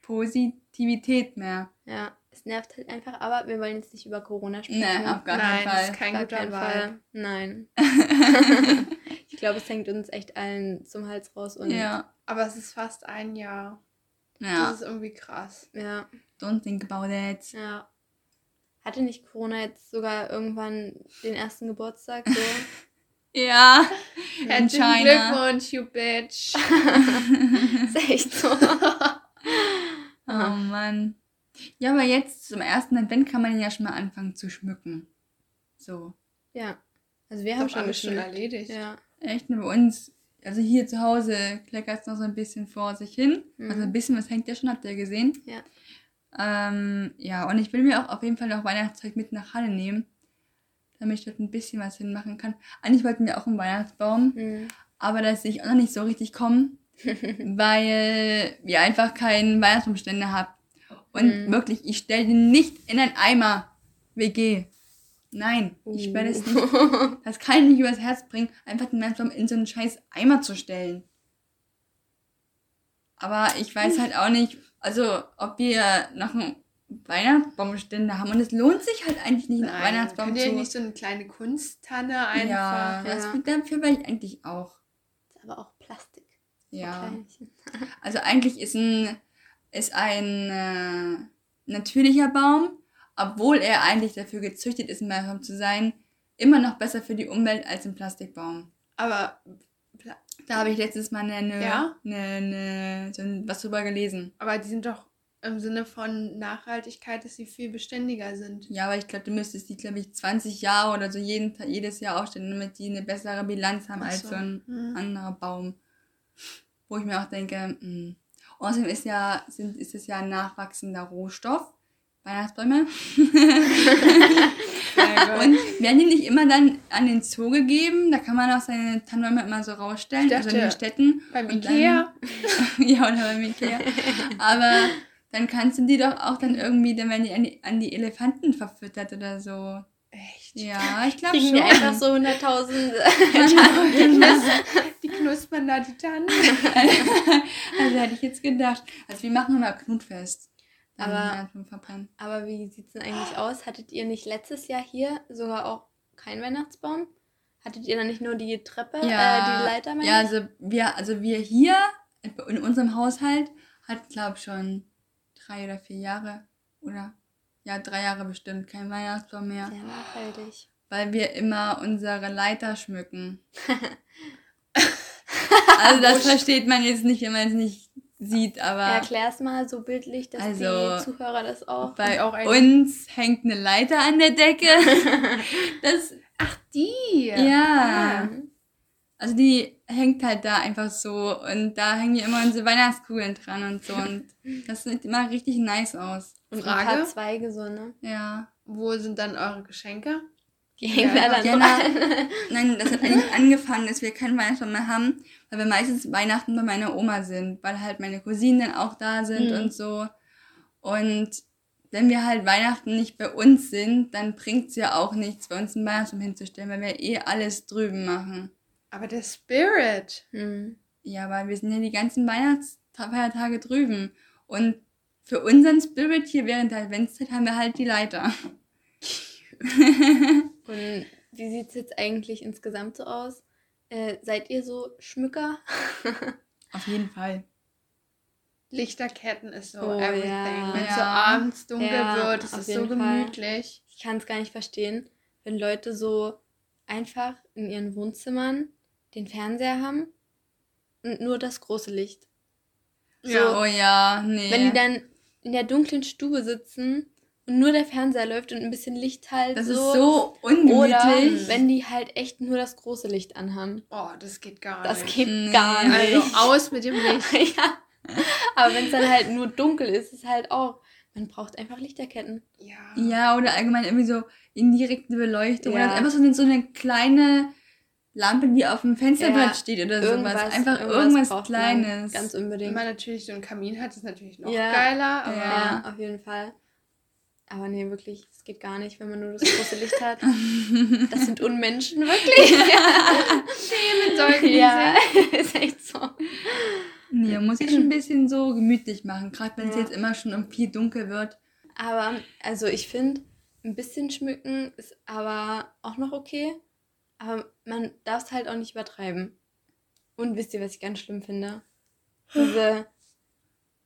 Positivität mehr. Ja, nervt halt einfach, aber wir wollen jetzt nicht über Corona sprechen. Nee, auf gar Nein, keinen das Fall. ist kein Gar guter keinen Vibe. Fall. Nein. ich glaube, es hängt uns echt allen zum Hals raus und Ja. Aber es ist fast ein Jahr. Ja. Das ist irgendwie krass. ja, Don't think about it. ja. Hatte nicht Corona jetzt sogar irgendwann den ersten Geburtstag? So? Ja. In Herzlichen China. Glückwunsch, you bitch. ist echt so. Oh Mann. Ja, aber jetzt zum ersten Advent kann man ihn ja schon mal anfangen zu schmücken. So. ja. Also wir haben schon alles schon erledigt. Ja. Echt, nur bei uns, also hier zu Hause kleckert es noch so ein bisschen vor sich hin. Mhm. Also ein bisschen, was hängt ja schon, habt ihr gesehen. Ja. Ähm, ja, und ich will mir auch auf jeden Fall noch Weihnachtszeug mit nach Halle nehmen, damit ich dort ein bisschen was hinmachen kann. Eigentlich wollten wir auch einen Weihnachtsbaum, Mhm. aber das sehe ich auch noch nicht so richtig kommen, weil wir einfach keinen Weihnachtsbaumständer haben. Und Mhm. wirklich, ich stelle den nicht in einen Eimer WG. Nein, ich werde es nicht. Das kann ich nicht übers Herz bringen, einfach den Weihnachtsbaum in so einen scheiß Eimer zu stellen. Aber ich weiß halt auch nicht, also ob wir noch einen Weihnachtsbaumständer haben. Und es lohnt sich halt eigentlich nicht, einen Nein, Weihnachtsbaum könnt zu... ihr nicht so eine kleine Kunsttanne ja, einfach. das ja. dafür wäre ich eigentlich auch. Ist aber auch Plastik. Ja. Also eigentlich ist ein, ist ein äh, natürlicher Baum, obwohl er eigentlich dafür gezüchtet ist, ein Weihnachtsbaum zu sein, immer noch besser für die Umwelt als ein Plastikbaum. Aber, Da habe ich letztes Mal eine, Ja? eine, eine, so was drüber gelesen. aber die sind doch im Sinne von Nachhaltigkeit, dass sie viel beständiger sind. Ja, aber ich glaube, du müsstest die, glaube ich, 20 Jahre oder so jeden, jedes Jahr aufstellen, damit die eine bessere Bilanz haben Ach als so. so ein Hm. anderer Baum. Wo ich mir auch denke, mh. Außerdem ist ja, sind, ist es ja ein nachwachsender Rohstoff. Weihnachtsbäume. Und werden die nicht immer dann an den Zoo gegeben? Da kann man auch seine Tannenbäume immer so rausstellen, Ich also in den dachte, Städten. Beim Ikea? ja, oder beim Ikea. Aber dann kannst du die doch auch dann irgendwie, dann werden die an die, an die Elefanten verfüttert oder so. Ja, ich glaube schon. wir einfach so 100.000 Die knuspern da die Tannen. also hätte ich jetzt gedacht. Also wir machen immer Knutfest. Aber-. Aber wie sieht's denn eigentlich aus? Hattet ihr nicht letztes Jahr hier sogar auch keinen Weihnachtsbaum? Hattet ihr dann nicht nur die Treppe, äh, die Leiter, ja, ich? also wir, also wir hier in unserem Haushalt hat, glaube schon drei oder vier Jahre oder ja, drei Jahre bestimmt kein Weihnachtsbaum mehr, Sehr nachhaltig. weil wir immer unsere Leiter schmücken. also das versteht man jetzt nicht, wenn man es nicht sieht, aber Erklär's mal so bildlich, dass Also, die Zuhörer das auch. bei auch uns hängt eine Leiter an der Decke. das, Die! ja. Ah. Also die hängt halt da einfach so und da hängen wir immer unsere Weihnachtskugeln dran und so und das sieht immer richtig nice aus. Und Frage? ein paar Zweige so, ne? Ja. Wo sind dann eure Geschenke? Die hängen Ja, da dann ja, so na- an. Nein, das hat eigentlich angefangen, dass wir keinen Weihnachtsbaum mehr haben, weil wir meistens Weihnachten bei meiner Oma sind, weil halt meine Cousinen dann auch da sind Mhm. und so. Und wenn wir halt Weihnachten nicht bei uns sind, dann bringt's ja auch nichts, bei uns einen Weihnachtsbaum hinzustellen, weil wir eh alles drüben machen. Aber der Spirit. Hm. Ja, weil wir sind ja die ganzen Weihnachtsfeiertage drüben. Und für unseren Spirit hier während der Adventszeit haben wir halt die Leiter. Und wie sieht es jetzt eigentlich insgesamt so aus? Äh, seid ihr so Schmücker? Auf jeden Fall. Lichterketten ist so Oh, everything. ja. Wenn es so Ja. abends dunkel Ja, wird, ist es so jeden Fall. gemütlich. Ich kann es gar nicht verstehen, wenn Leute so einfach in ihren Wohnzimmern den Fernseher haben und nur das große Licht. Ja. Oh ja, nee. Wenn die dann in der dunklen Stube sitzen und nur der Fernseher läuft und ein bisschen Licht halt das so. ist so Oder ungemütlich. wenn die halt echt nur das große Licht anhaben. Oh, das geht gar Das nicht. geht Nee. gar nicht. Also aus mit dem Licht. ja. Aber wenn es dann halt nur dunkel ist, ist halt auch. Man braucht einfach Lichterketten. Ja. Ja, oder allgemein irgendwie so indirekte Beleuchtung. Ja. Oder einfach so eine, so eine kleine Lampe, die auf dem Fensterbrett Ja, steht oder Irgendwas, sowas. Einfach irgendwas, braucht Kleines. Ganz Wenn unbedingt. man natürlich so einen Kamin hat, ist natürlich noch Ja. geiler. Aber Ja, auf jeden Fall. Aber nee, wirklich, es geht gar nicht, wenn man nur das große Licht hat. Das sind Unmenschen, wirklich. mit solchen ja, ist echt so. nee, man muss sich schon ein bisschen so gemütlich machen. Gerade wenn es Ja. jetzt immer schon um viel dunkel wird. Aber, also ich finde, ein bisschen schmücken ist aber auch noch okay. Aber man darf es halt auch nicht übertreiben. Und wisst ihr, was ich ganz schlimm finde? Diese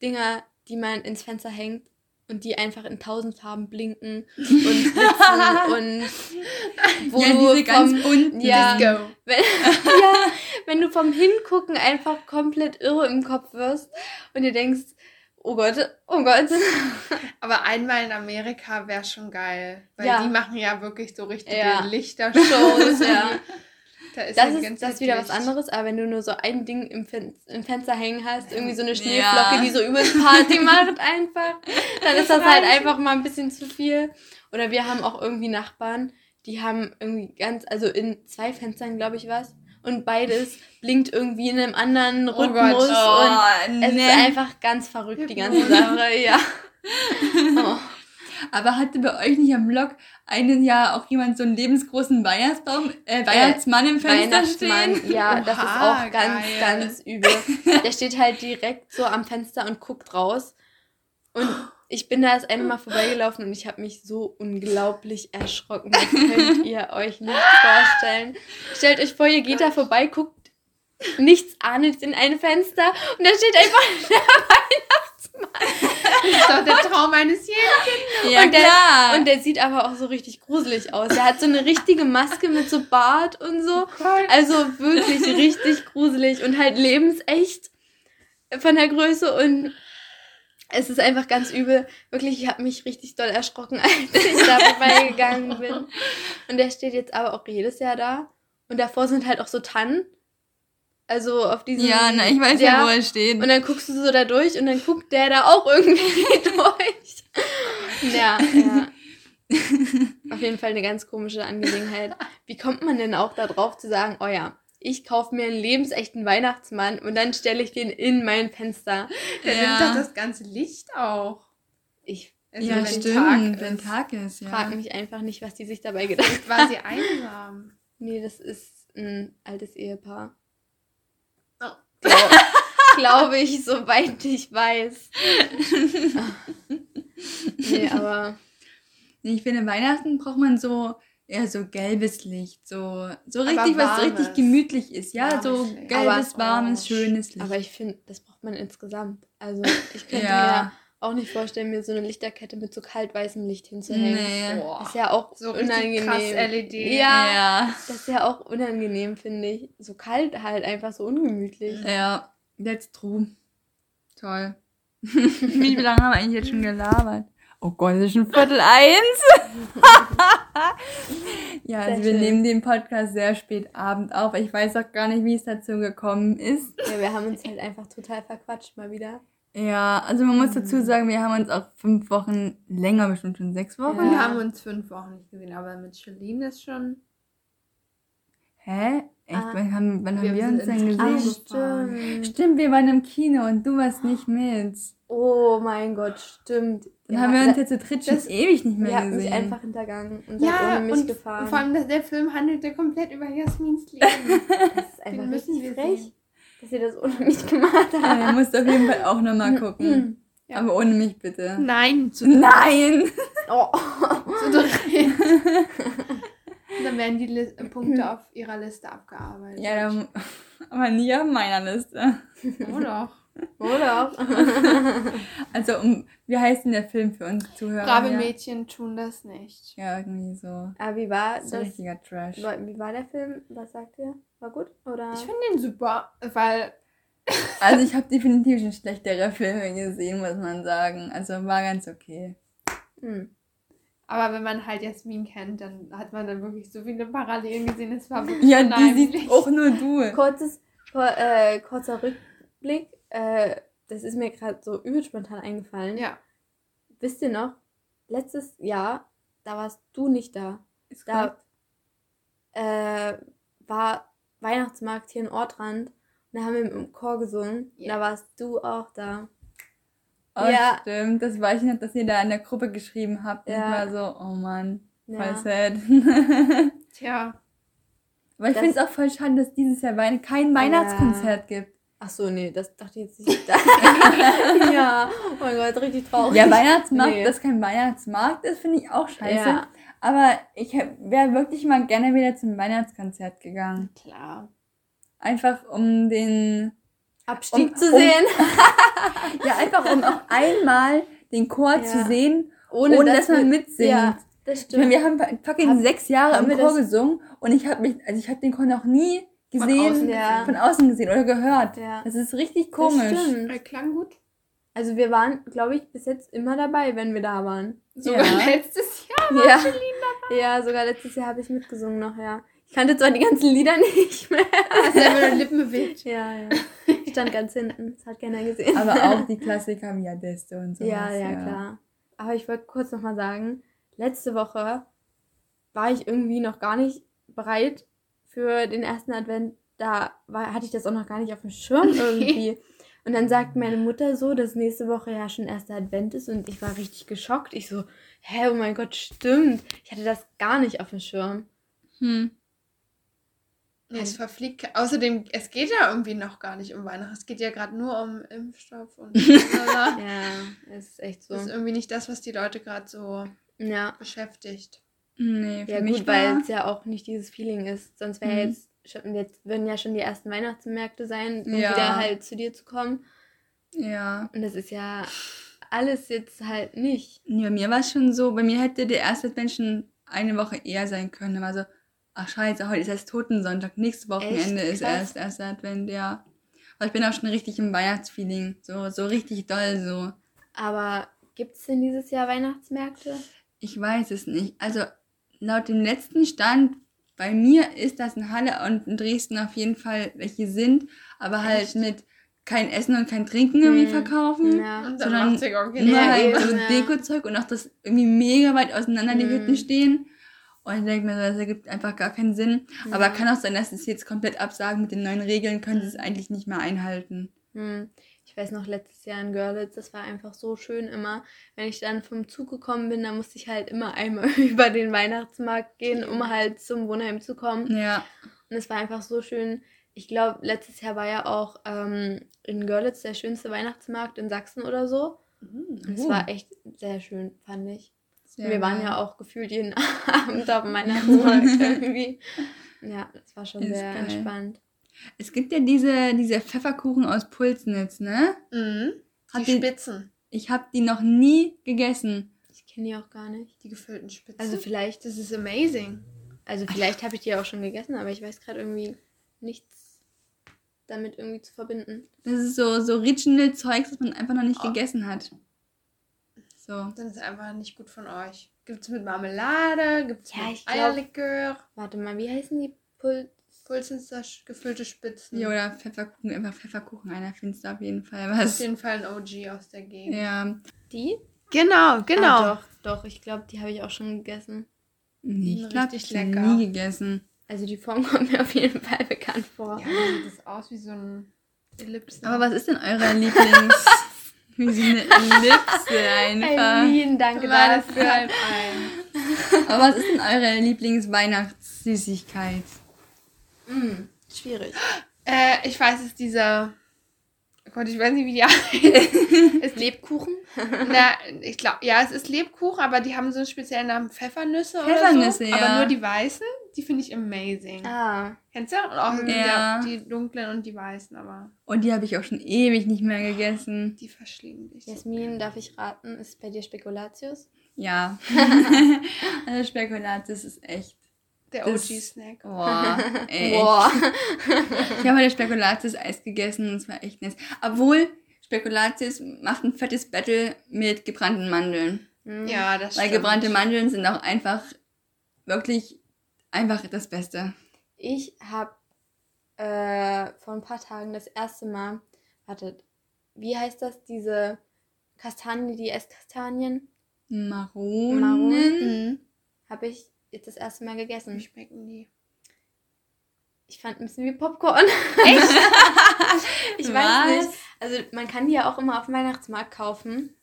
Dinger, die man ins Fenster hängt und die einfach in tausend Farben blinken und blitzen und wo ja, du diese ganz vom, bunten. Ja. Disco. wenn, ja, wenn du vom Hingucken einfach komplett irre im Kopf wirst und dir denkst, oh Gott, oh Gott. Aber einmal in Amerika wäre schon geil. Weil Ja. die machen ja wirklich so richtige Ja. Lichtershows. Ja. Da ist Das ja ist, das wieder was anderes, aber wenn du nur so ein Ding im, Fen im Fenster hängen hast, irgendwie so eine Ja. Schneeflocke, die so übelst Party macht einfach, dann ist das halt einfach mal ein bisschen zu viel. Oder wir haben auch irgendwie Nachbarn, die haben irgendwie ganz, also in zwei Fenstern, glaube ich, was. Und beides blinkt irgendwie in einem anderen Oh Gott. Rhythmus. und Oh, es nee. ist einfach ganz verrückt, die ganze Sache, ja. Oh. Aber hatte bei euch nicht am Blog einen Jahr auch jemand so einen lebensgroßen Weihnachtsbaum, äh, Weihnachtsmann im Fenster Weihnachtsmann, stehen? ja, das ist Oha, auch ganz, geil. ganz übel. Der steht halt direkt so am Fenster und guckt raus. Und ich bin da das eine Mal vorbeigelaufen und ich habe mich so unglaublich erschrocken. Das könnt ihr euch nicht vorstellen. Stellt euch vor, ihr geht da vorbei, guckt nichts ahnend in ein Fenster und da steht einfach Das ist doch der Traum eines jeden. Ja, und, der, klar. und der sieht aber auch so richtig gruselig aus. Der hat so eine richtige Maske mit so Bart und so. Also wirklich richtig gruselig und halt lebensecht von der Größe und es ist einfach ganz übel. Wirklich, ich habe mich richtig doll erschrocken, als ich da vorbeigegangen bin. Und der steht jetzt aber auch jedes Jahr da. Und davor sind halt auch so Tannen. Also auf diesen. ja, na, ich weiß ja, wo er steht. Und dann guckst du so da durch und dann guckt der da auch irgendwie durch. Ja, ja. Auf jeden Fall eine ganz komische Angelegenheit. Wie kommt man denn auch da drauf zu sagen, oh ja, ich kaufe mir einen lebensechten Weihnachtsmann und dann stelle ich den in mein Fenster. Der Ja. nimmt doch das ganze Licht auch. Ich Also ja, wenn stimmt, Tag wenn ist, Tag ist, ja. frage mich einfach nicht, was die sich dabei gedacht haben. sie einsam. Nee, das ist ein altes Ehepaar. Oh. Glaub, glaube ich, soweit ich weiß. nee, aber Ich finde, Weihnachten braucht man so eher so gelbes Licht, so, so richtig, was richtig gemütlich ist. Ja, Warmes so Licht. gelbes, Aber- warmes, oh, schönes Licht. Aber ich finde, das braucht man insgesamt. Also ich könnte Ja. mir auch nicht vorstellen, mir so eine Lichterkette mit so kaltweißem Licht hinzuhängen. nee. Boah. Das ist ja auch So unangenehm. krass LED. Ja, Ja. das ist ja auch unangenehm, finde ich. So kalt halt, einfach so ungemütlich. Ja, that's true. Toll. Wie lange haben wir eigentlich jetzt schon gelabert? Oh Gott, es ist schon Viertel eins. ja, also wir nehmen den Podcast sehr spät Abend auf. Ich weiß auch gar nicht, wie es dazu gekommen ist. Ja, wir haben uns halt einfach total verquatscht mal wieder. Ja, also man muss dazu sagen, wir haben uns auch fünf Wochen länger, bestimmt schon sechs Wochen. Wir Ja. haben uns fünf Wochen nicht gesehen, aber mit Charlene ist schon. Hä? Echt? Ah. wann haben, wann haben Wir wir uns denn gesehen? Gefahren. stimmt. Stimmt, wir waren im Kino und du warst nicht mit. Oh mein Gott, stimmt. Dann Ja, haben wir uns jetzt zu dritt schon ewig nicht mehr mich gesehen. einfach hintergangen und Ja, ohne mich und gefahren. vor allem, dass der Film handelte komplett über Jasmins Leben. das ist einfach Den müssen wir frech, sehen. dass ihr das ohne mich gemacht ja, habt. ihr müsst auf jeden Fall auch nochmal gucken. Ja. Aber ohne mich bitte. Nein, zu, Nein! Oh. zu dritt. werden die Lis Punkte auf ihrer Liste abgearbeitet. Ja, dann, aber nie auf meiner Liste. Oh doch. Oder? Also, um, wie heißt denn der Film für uns Zuhörer? Brave Ja. Mädchen tun das nicht. Ja, irgendwie so. Aber wie war So das? richtiger Trash. Wie war der Film? Was sagt ihr? War gut? Oder? Ich finde den super, weil Also, ich habe definitiv schon schlechtere Filme gesehen, muss man sagen. Also, war ganz okay. Hm. Aber wenn man halt Jasmin kennt, dann hat man dann wirklich so viele Parallelen gesehen. Es war wirklich Ja, die siehst auch nur du. Kurzes, kur äh, kurzer Rückblick. Äh, das ist mir gerade so übel spontan eingefallen. Ja, Wisst ihr noch? Letztes Jahr, da warst du nicht da. Ist Da äh, war Weihnachtsmarkt hier in Ortrand. Und da haben wir im Chor gesungen. Ja. Da warst du auch da. Oh, Ja. stimmt. Das weiß ich noch, dass ihr da in der Gruppe geschrieben habt. Ja. ich war so, oh Mann, voll Ja. sad. tja. Aber ich finde es auch voll schade, dass dieses Jahr kein Weihnachtskonzert gibt. Ach so, nee, das dachte ich jetzt nicht. ja, oh mein Gott, richtig traurig. Ja, Weihnachtsmarkt, Nee. dass kein Weihnachtsmarkt ist, finde ich auch scheiße. Ja. Aber ich wäre wirklich mal gerne wieder zum Weihnachtskonzert gegangen. Klar. Einfach um den, Abstieg Um- zu um- sehen. ja, einfach um auch einmal den Chor Ja. zu sehen, ohne, dass, man wir- mitsingt. Ja, das Ich meine, stimmt. wir haben fucking Hab- sechs Jahre im Chor das- gesungen und ich habe mich, also ich habe den Chor noch nie Von gesehen, außen Ja. von außen gesehen oder gehört. Ja. Das ist richtig Das komisch. stimmt. Er klang gut. Also wir waren, glaube ich, bis jetzt immer dabei, wenn wir da waren. Sogar Ja. letztes Jahr. Ja. ja, sogar letztes Jahr habe ich mitgesungen noch, ja. Ich kannte zwar die ganzen Lieder nicht mehr. Hast du nur Lippen bewegt. Ja, ja. Ich stand ganz hinten. Das hat keiner gesehen. Aber auch die Klassiker wie Adesto und sowas. ja, ja, klar. Aber ich wollte kurz nochmal sagen, letzte Woche war ich irgendwie noch gar nicht bereit für den ersten Advent. Da war, hatte ich das auch noch gar nicht auf dem Schirm irgendwie. Und dann sagt meine Mutter so, dass nächste Woche ja schon erster Advent ist und ich war richtig geschockt. Ich so, hä, oh mein Gott, stimmt. Ich hatte das gar nicht auf dem Schirm. Hm. Es verfliegt. Außerdem, es geht ja irgendwie noch gar nicht um Weihnachten. Es geht ja gerade nur um Impfstoff und. Ja, es ist echt so. Das ist irgendwie nicht das, was die Leute gerade so Ja, beschäftigt. Nee, für ja mich gut, weil es ja auch nicht dieses Feeling ist. Sonst wäre Mhm. jetzt, schon, jetzt würden ja schon die ersten Weihnachtsmärkte sein, um Ja. wieder halt zu dir zu kommen. ja. Und das ist ja alles jetzt halt nicht. Nee, bei mir war es schon so, bei mir hätte der erste Advent schon eine Woche eher sein können. Da war so, ach scheiße, heute ist erst Totensonntag, nächstes Wochenende Echt? ist erst erster Advent, ja. Aber ich bin auch schon richtig im Weihnachtsfeeling, so, so richtig doll so. Aber gibt es denn dieses Jahr Weihnachtsmärkte? Ich weiß es nicht. Also laut dem letzten Stand bei mir ist das in Halle und in Dresden auf jeden Fall welche sind, aber halt Echt? mit kein Essen und kein Trinken irgendwie Hm. verkaufen. Ja. Und dann Sondern Nur Ja, halt so. Dekozeug und auch das irgendwie mega weit auseinander die Mhm. Hütten stehen. Und ich denke mir, das ergibt einfach gar keinen Sinn. Aber Ja. kann auch sein, dass sie es jetzt komplett absagen mit den neuen Regeln, können sie es eigentlich nicht mehr einhalten. Hm. Ich weiß noch, letztes Jahr in Görlitz, das war einfach so schön immer. Wenn ich dann vom Zug gekommen bin, dann musste ich halt immer einmal über den Weihnachtsmarkt gehen, um halt zum Wohnheim zu kommen. Ja. Und es war einfach so schön. Ich glaube, letztes Jahr war ja auch ähm, in Görlitz der schönste Weihnachtsmarkt in Sachsen oder so. Und es Oh. war echt sehr schön, fand ich. Sehr Wir waren ja auch gefühlt jeden Abend auf dem Weihnachtsmarkt irgendwie. Ja, das war schon Ist sehr geil. spannend. Es gibt ja diese, diese Pfefferkuchen aus Pulsnitz, ne? Mhm. Die die- Spitzen. Ich habe die noch nie gegessen. Ich kenne die auch gar nicht. Die gefüllten Spitzen. Also vielleicht, das ist amazing. also vielleicht habe ich die auch schon gegessen, aber ich weiß gerade irgendwie nichts damit irgendwie zu verbinden. Das ist so, so original Zeugs, das man einfach noch nicht Oh. gegessen hat. So. Dann ist einfach nicht gut von euch. Gibt's mit Marmelade, gibt's Ja, mit Eierlikör, Warte mal, wie heißen die Pul Pulsenster gefüllte Spitzen. Ja, oder Pfefferkuchen, einfach Pfefferkuchen, einer findest du auf jeden Fall Auf was. jeden Fall ein OG aus der Gegend. Ja. Die? Genau, genau. Ah, doch, doch, ich glaube, die habe ich auch schon gegessen. Nee, ich glaube, Richtig ich habe lecker. nie gegessen. Also die Form kommt mir auf jeden Fall bekannt vor. Ja, sieht das aus wie so ein Ellipse. Aber was ist denn euer Lieblings... Wie so eine Ellipse einfach. Lieben Danke Meine dafür. halt ein. Aber was ist denn eure Lieblingsweihnachtssüßigkeit? Mm, schwierig. Äh, ich weiß es, dieser Gott, ich weiß nicht, wie die heißen. Ist Lebkuchen? Na, ich glaube, ja, es ist Lebkuchen, aber die haben so einen speziellen Namen Pfeffernüsse, Pfeffernüsse, oder so. ja. Aber nur die weißen, die finde ich amazing. Ah. Kennst du? Und auch die, Ja. die dunklen und die weißen, aber Und die habe ich auch schon ewig nicht mehr gegessen. die verschlingen dich. Jasmin, darf ich raten, ist bei dir Spekulatius? Ja. also Spekulatius ist echt. Der das- OG-Snack. Boah, ey. Boah. Ich habe heute Spekulatius-Eis gegessen und es war echt nice. Obwohl, Spekulatius macht ein fettes Battle mit gebrannten Mandeln. Hm. Ja, das Weil stimmt. gebrannte Mandeln sind auch einfach wirklich einfach das Beste. Ich habe äh, vor ein paar Tagen das erste Mal, wartet, wie heißt das, diese Kastanien, die Esskastanien, Maronen. Maronen. Mhm. habe ich jetzt das erste Mal Wie gegessen. schmecken die? Ich fand ein bisschen wie Popcorn. Echt? ich Was? weiß nicht. Also man kann die ja auch immer auf dem Weihnachtsmarkt kaufen.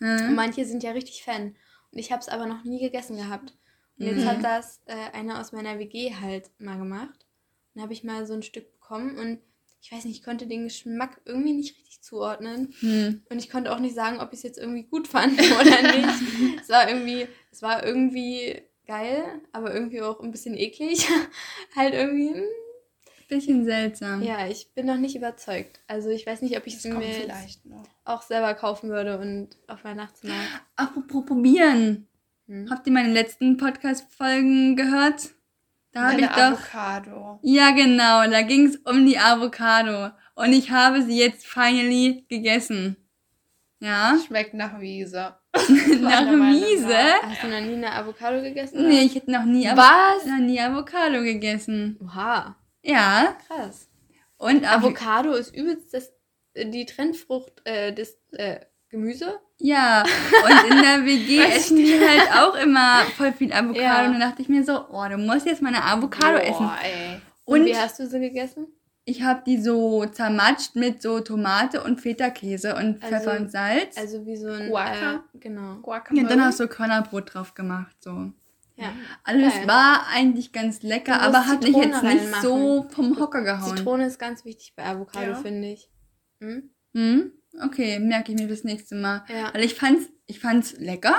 Und Hm? manche sind ja richtig Fan. Und ich habe es aber noch nie gegessen gehabt. Und jetzt Mhm. hat das äh, einer aus meiner WG halt mal gemacht. Und habe ich mal so ein Stück bekommen und ich weiß nicht, ich konnte den Geschmack irgendwie nicht richtig zuordnen. Hm. Und ich konnte auch nicht sagen, ob ich es jetzt irgendwie gut fand oder nicht. es war irgendwie, es war irgendwie geil, aber irgendwie auch ein bisschen eklig. halt irgendwie, hm, Bisschen seltsam. ja, ich bin noch nicht überzeugt. Also ich weiß nicht, ob ich es mir auch selber kaufen würde und auf Weihnachtsmarkt. Apropos probieren. Hm. Habt ihr meine letzten Podcast-Folgen gehört? Da habe ich doch. Avocado. Ja, genau. Da ging es um die Avocado. Und ich habe sie jetzt finally gegessen. Ja? Schmeckt nach Wiese. Nach Wiese? Hast du noch nie eine Avocado gegessen? Nee, ich hätte noch nie, Avo Was? noch nie Avocado gegessen. Oha, Ja. krass. Und Avo Avocado ist übelst das, die Trendfrucht äh, des äh, Gemüse. Ja. Und in der WG essen die halt auch immer voll viel Avocado. Ja. Und dann dachte ich mir so, oh, du musst jetzt mal eine Avocado essen. Boah, ey. Und, Und wie hast du sie gegessen? ich habe die so zermatscht mit so Tomate und Feta-Käse und Also- Pfeffer und Salz. Also wie so ein Guaca? Äh, genau. Guacamole. ja, dann hast du Körnerbrot drauf gemacht, so. Ja. Also es Geil. war eigentlich ganz lecker, aber hat mich Zitrone jetzt nicht reinmachen. so vom Hocker gehauen. Zitrone ist ganz wichtig bei Avocado, Ja. finde ich. Hm? Hm? Okay, merke ich mir das nächste Mal. Ja. Weil ich fand's, ich fand's lecker,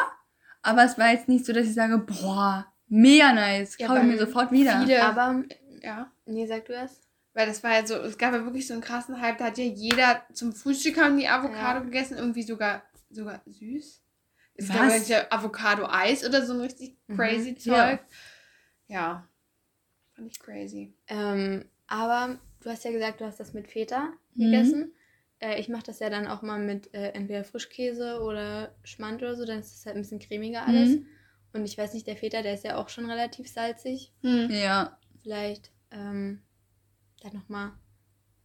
aber es war jetzt nicht so, dass ich sage, boah, mega nice, Ja, kaufe ich mir sofort wieder. viele- Aber, Ja. nee, sag du das? Weil das war ja so, es gab ja wirklich so einen krassen Hype, da hat ja jeder zum Frühstück haben die Avocado Ja. gegessen, irgendwie sogar, sogar süß. Es Was? gab ja Avocado-Eis oder so ein richtig Mhm. crazy Ja. Zeug. Ja. Fand ich crazy. Ähm, aber du hast ja gesagt, du hast das mit Feta Mhm. gegessen. Äh, ich mache das ja dann auch mal mit äh, entweder Frischkäse oder Schmand oder so, dann ist es halt ein bisschen cremiger alles. Mhm. Und ich weiß nicht, der Feta, der ist ja auch schon relativ salzig. Hm. Ja. Vielleicht ähm, dann nochmal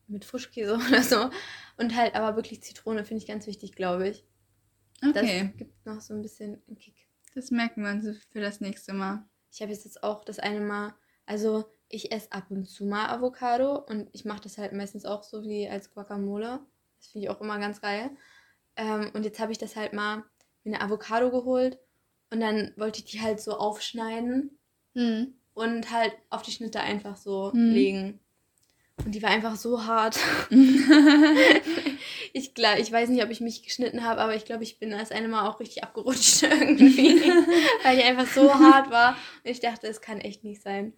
mit Frischkäse oder so. Und halt aber wirklich Zitrone finde ich ganz wichtig, glaube ich. Okay, Das gibt noch so ein bisschen einen Kick. das merken wir uns für das nächste Mal. Ich habe jetzt, jetzt auch das eine Mal, also ich esse ab und zu mal Avocado und ich mache das halt meistens auch so wie als Guacamole. Das finde ich auch immer ganz geil. Ähm, und jetzt habe ich das halt mal mir eine Avocado geholt und dann wollte ich die halt so aufschneiden Hm. und halt auf die Schnitte einfach so Mhm. legen. Und die war einfach so hart. Ich, glaub, ich weiß nicht, ob ich mich geschnitten habe, aber ich glaube, ich bin das eine Mal auch richtig abgerutscht irgendwie. weil die einfach so hart war. Und ich dachte, es kann echt nicht sein.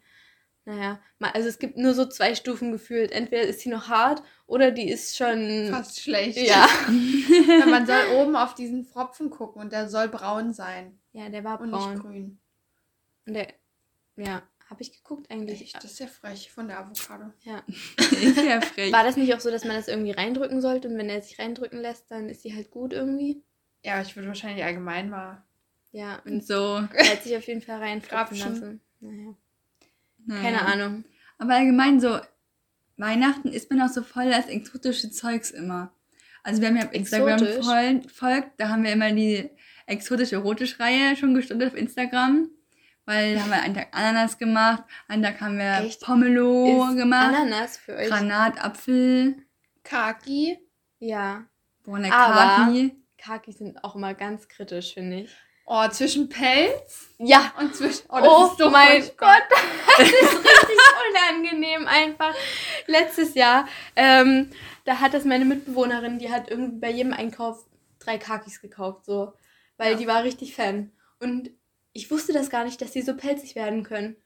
Naja, mal- also es gibt nur so zwei Stufen gefühlt. Entweder ist sie noch hart oder die ist schon. Fast schlecht. Ja. Weil man soll oben auf diesen Pfropfen gucken und der soll braun sein Ja, der war und braun. nicht grün. Und der, ja, habe ich geguckt eigentlich. Echt, das ist ja frech von der Avocado. Ja. ist ja frech. War das nicht auch so, dass man das irgendwie reindrücken sollte und wenn er sich reindrücken lässt, dann ist sie halt gut irgendwie? Ja, ich würde wahrscheinlich allgemein mal. Ja, und Und so. er hat sich auf jeden Fall reinfrappen lassen. Naja, naja. keine Ahnung. Aber allgemein so, Weihnachten isst man auch so voll das exotische Zeugs immer. Also wir haben ja auf Instagram voll, folgt, da haben wir immer die exotische Erotisch-Reihe schon gestartet auf Instagram. Weil da haben wir einen Tag Ananas gemacht, einen Tag haben wir Echt? Pomelo Ist gemacht, Ananas für euch? Granatapfel, Kaki. Ja. Boah, ne Kaki. Kakis sind auch immer ganz kritisch, finde ich. Oh, zwischen Pelz Ja. und zwischen. Oh, Oh, das ist so mein furchtbar. Gott, das ist richtig unangenehm einfach. Letztes Jahr, ähm, da hat das meine Mitbewohnerin, die hat irgendwie bei jedem Einkauf drei Kakis gekauft, so, weil Ja. die war richtig Fan. Und ich wusste das gar nicht, dass die so pelzig werden können.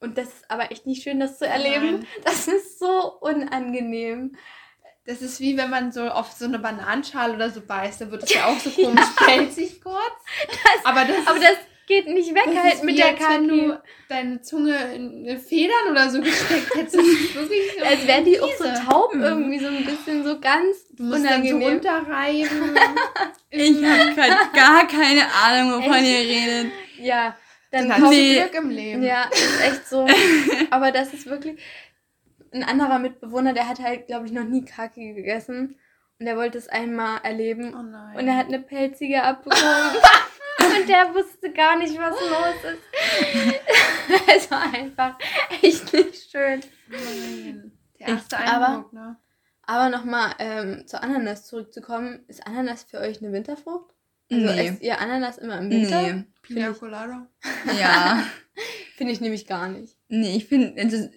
Und das ist aber echt nicht schön, das zu erleben. Nein. Das ist so unangenehm. Das ist wie wenn man so auf so eine Bananenschale oder so beißt, dann wird es ja auch so komisch pelzig kurz. aber das Aber ist, das geht nicht weg das halt ist mit wie, der als wenn du deine Zunge in Federn oder so gesteckt hättest. Das ist wirklich so Als wären die auch so fiese. taub Mhm. irgendwie, so ein bisschen so ganz Du musst dann so unangenehm. runterreiben. Ich habe grad gar keine Ahnung, wovon Echt? ihr redet. Ja, dann, Dann hast du Nee. Glück im Leben. Ja, ist echt so. Aber das ist wirklich. Ein anderer Mitbewohner, der hat halt, glaube ich, noch nie Kaki gegessen. Und der wollte es einmal erleben. Oh nein. Und er hat eine pelzige abbekommen. und der wusste gar nicht, was los ist. es war einfach echt nicht schön. Nein. Der erste aber- Eindruck, ne? Aber nochmal ähm, zur Ananas zurückzukommen. Ist Ananas für euch eine Winterfrucht? Also Nee. esst ihr Ananas immer im Winter? Nee. Pina Colada. Ja. Finde ich nämlich gar nicht. Nee, ich finde, also,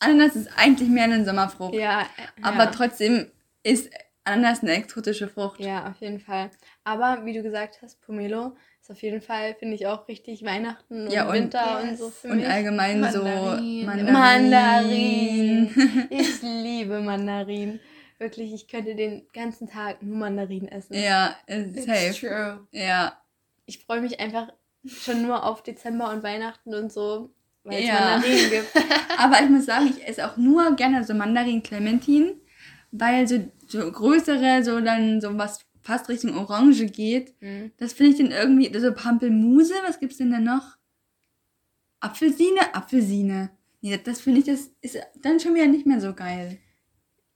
Ananas ist eigentlich mehr eine Sommerfrucht. Ja, äh, Aber ja. trotzdem ist Ananas eine exotische Frucht. Ja, auf jeden Fall. Aber wie du gesagt hast, Pomelo ist auf jeden Fall, finde ich, auch richtig Weihnachten und Ja, und- Winter und Yes. so für Und mich. allgemein Mandarin. so Mandarin. Mandarin. Ich liebe Mandarin. Wirklich, ich könnte den ganzen Tag nur Mandarin essen. ja, It's safe. true. Ja. Ich freue mich einfach schon nur auf Dezember und Weihnachten und so, weil es Ja. Mandarinen gibt. Aber ich muss sagen, ich esse auch nur gerne so Mandarin Clementin, weil so, so größere, so dann so was fast Richtung Orange geht, Hm. das finde ich dann irgendwie, so Pampelmuse, was gibt's denn da noch? Apfelsine? Apfelsine. Nee, das, finde ich, das ist dann schon wieder nicht mehr so geil.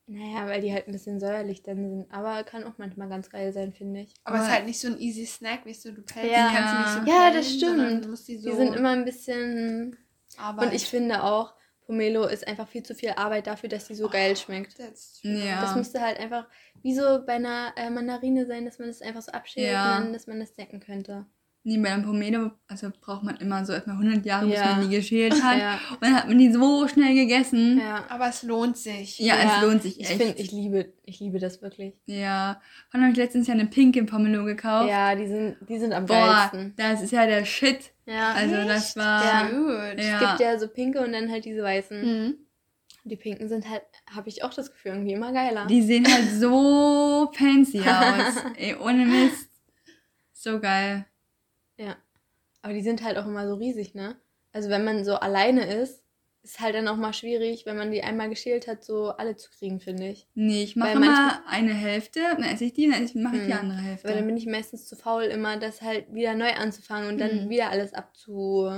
Naja, weil die halt ein bisschen säuerlich dann sind. Aber kann auch manchmal ganz geil sein, finde ich. Aber es ist halt nicht so ein easy Snack, weißt du, du pelzt, Ja. die kannst du nicht so Ja, pellen, das stimmt. musst die so Die sind immer ein bisschen. Arbeiten. Und ich finde auch, Pomelo ist einfach viel zu viel Arbeit dafür, dass die so geil schmeckt. That's true. Ja. Das müsste halt einfach wie so bei einer äh, Mandarine sein, dass man das einfach so abschält Ja. und dann, dass man das snacken könnte. Nee, bei einem Pomelo, also braucht man immer so erstmal 100 Jahre, bis Ja. man die geschält hat. Ja. Und dann hat man die so schnell gegessen. Ja. Aber es lohnt sich. Ja, es lohnt sich Ich echt. finde, ich liebe, ich liebe das wirklich. Ja. Von habe ich letztens ja eine pinke Pomelo gekauft. Ja, die sind, die sind am Boah, geilsten. das ist ja der Shit. Ja. Also das Echt? war. Ja. Gut. Ja. Es gibt ja so pinke und dann halt diese weißen. Mhm. Die pinken sind halt, habe ich auch das Gefühl, irgendwie immer geiler. Die sehen halt so fancy aus. Ey, ohne Mist. So geil. Aber die sind halt auch immer so riesig, ne? Also wenn man so alleine ist, ist halt dann auch mal schwierig, wenn man die einmal geschält hat, so alle zu kriegen, finde ich. Nee, ich mache Weil immer eine Hälfte, dann esse ich die, dann mache ich die Mhm. andere Hälfte. Aber dann bin ich meistens zu faul, immer das halt wieder neu anzufangen und dann Mhm. wieder alles abzu.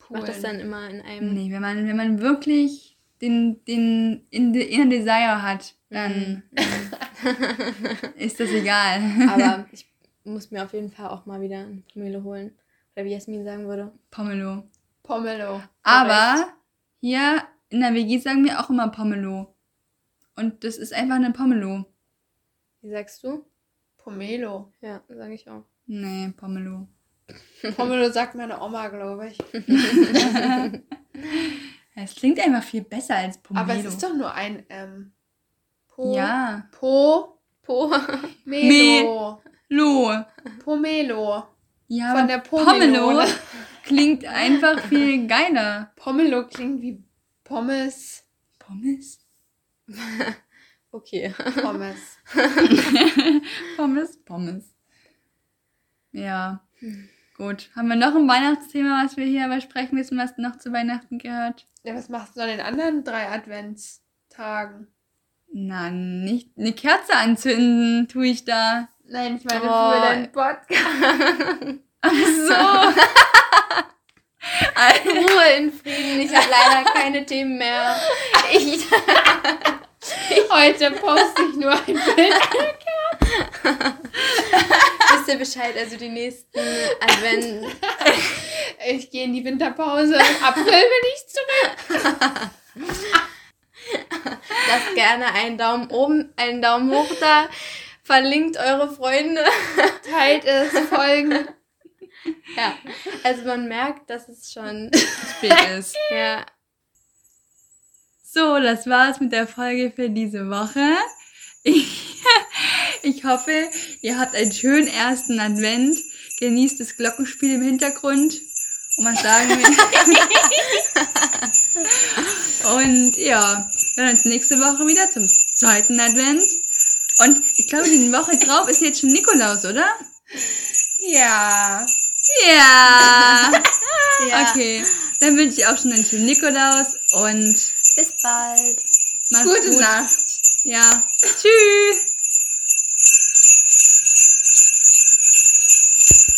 Ich mach das dann immer in einem. Nee, wenn man, wenn man wirklich den, den in the inner Desire hat, dann ist das egal. Aber ich muss mir auf jeden Fall auch mal wieder eine Pomelo holen. Oder wie Jasmin sagen würde. Pomelo. Pomelo. Aber hier in der WG sagen wir auch immer Pomelo. Und das ist einfach eine Pomelo. Wie sagst du? Pomelo. Ja, sage ich auch. Nee, Pomelo. Pomelo sagt meine Oma, glaube ich. Es klingt einfach viel besser als Pomelo. Aber es ist doch nur ein M. Po. Ja. Po. Po. Melo. Lo. Pomelo. Ja, Von der Pomelo. klingt einfach viel geiler. Pomelo klingt wie Pommes. Pommes? Okay. Pommes. Pommes, Pommes. Ja. Gut. Haben wir noch ein Weihnachtsthema, was wir hier besprechen müssen, was noch zu Weihnachten gehört? Ja, was machst du an den anderen drei Adventstagen? Na, nicht eine Kerze anzünden, tue ich da. Nein, ich meine Oh. für deinen Podcast. Ach so. Ruhe in Frieden. Ich habe leider keine Themen mehr. Ich, Heute poste ich nur ein Bild. wisst ihr Bescheid, also die nächsten Advent. Ich gehe in die Winterpause. Im April bin ich zurück. Lasst gerne einen Daumen oben, einen Daumen hoch da. Verlinkt eure Freunde. Teilt es, folgen. Ja, also man merkt, dass es schon Spät ist. ja, So, das war's mit der Folge für diese Woche. Ich, ich hoffe, ihr habt einen schönen ersten Advent. Genießt das Glockenspiel im Hintergrund. Und was sagen wir? Und ja, wir hören uns nächste Woche wieder zum zweiten Advent. Und ich glaube, die Woche drauf ist jetzt schon Nikolaus, oder? Ja. Ja. ja. Okay, dann wünsche ich auch schon einen schönen Nikolaus und Bis bald. macht's Gute gut. Nacht. Ja. Tschüss.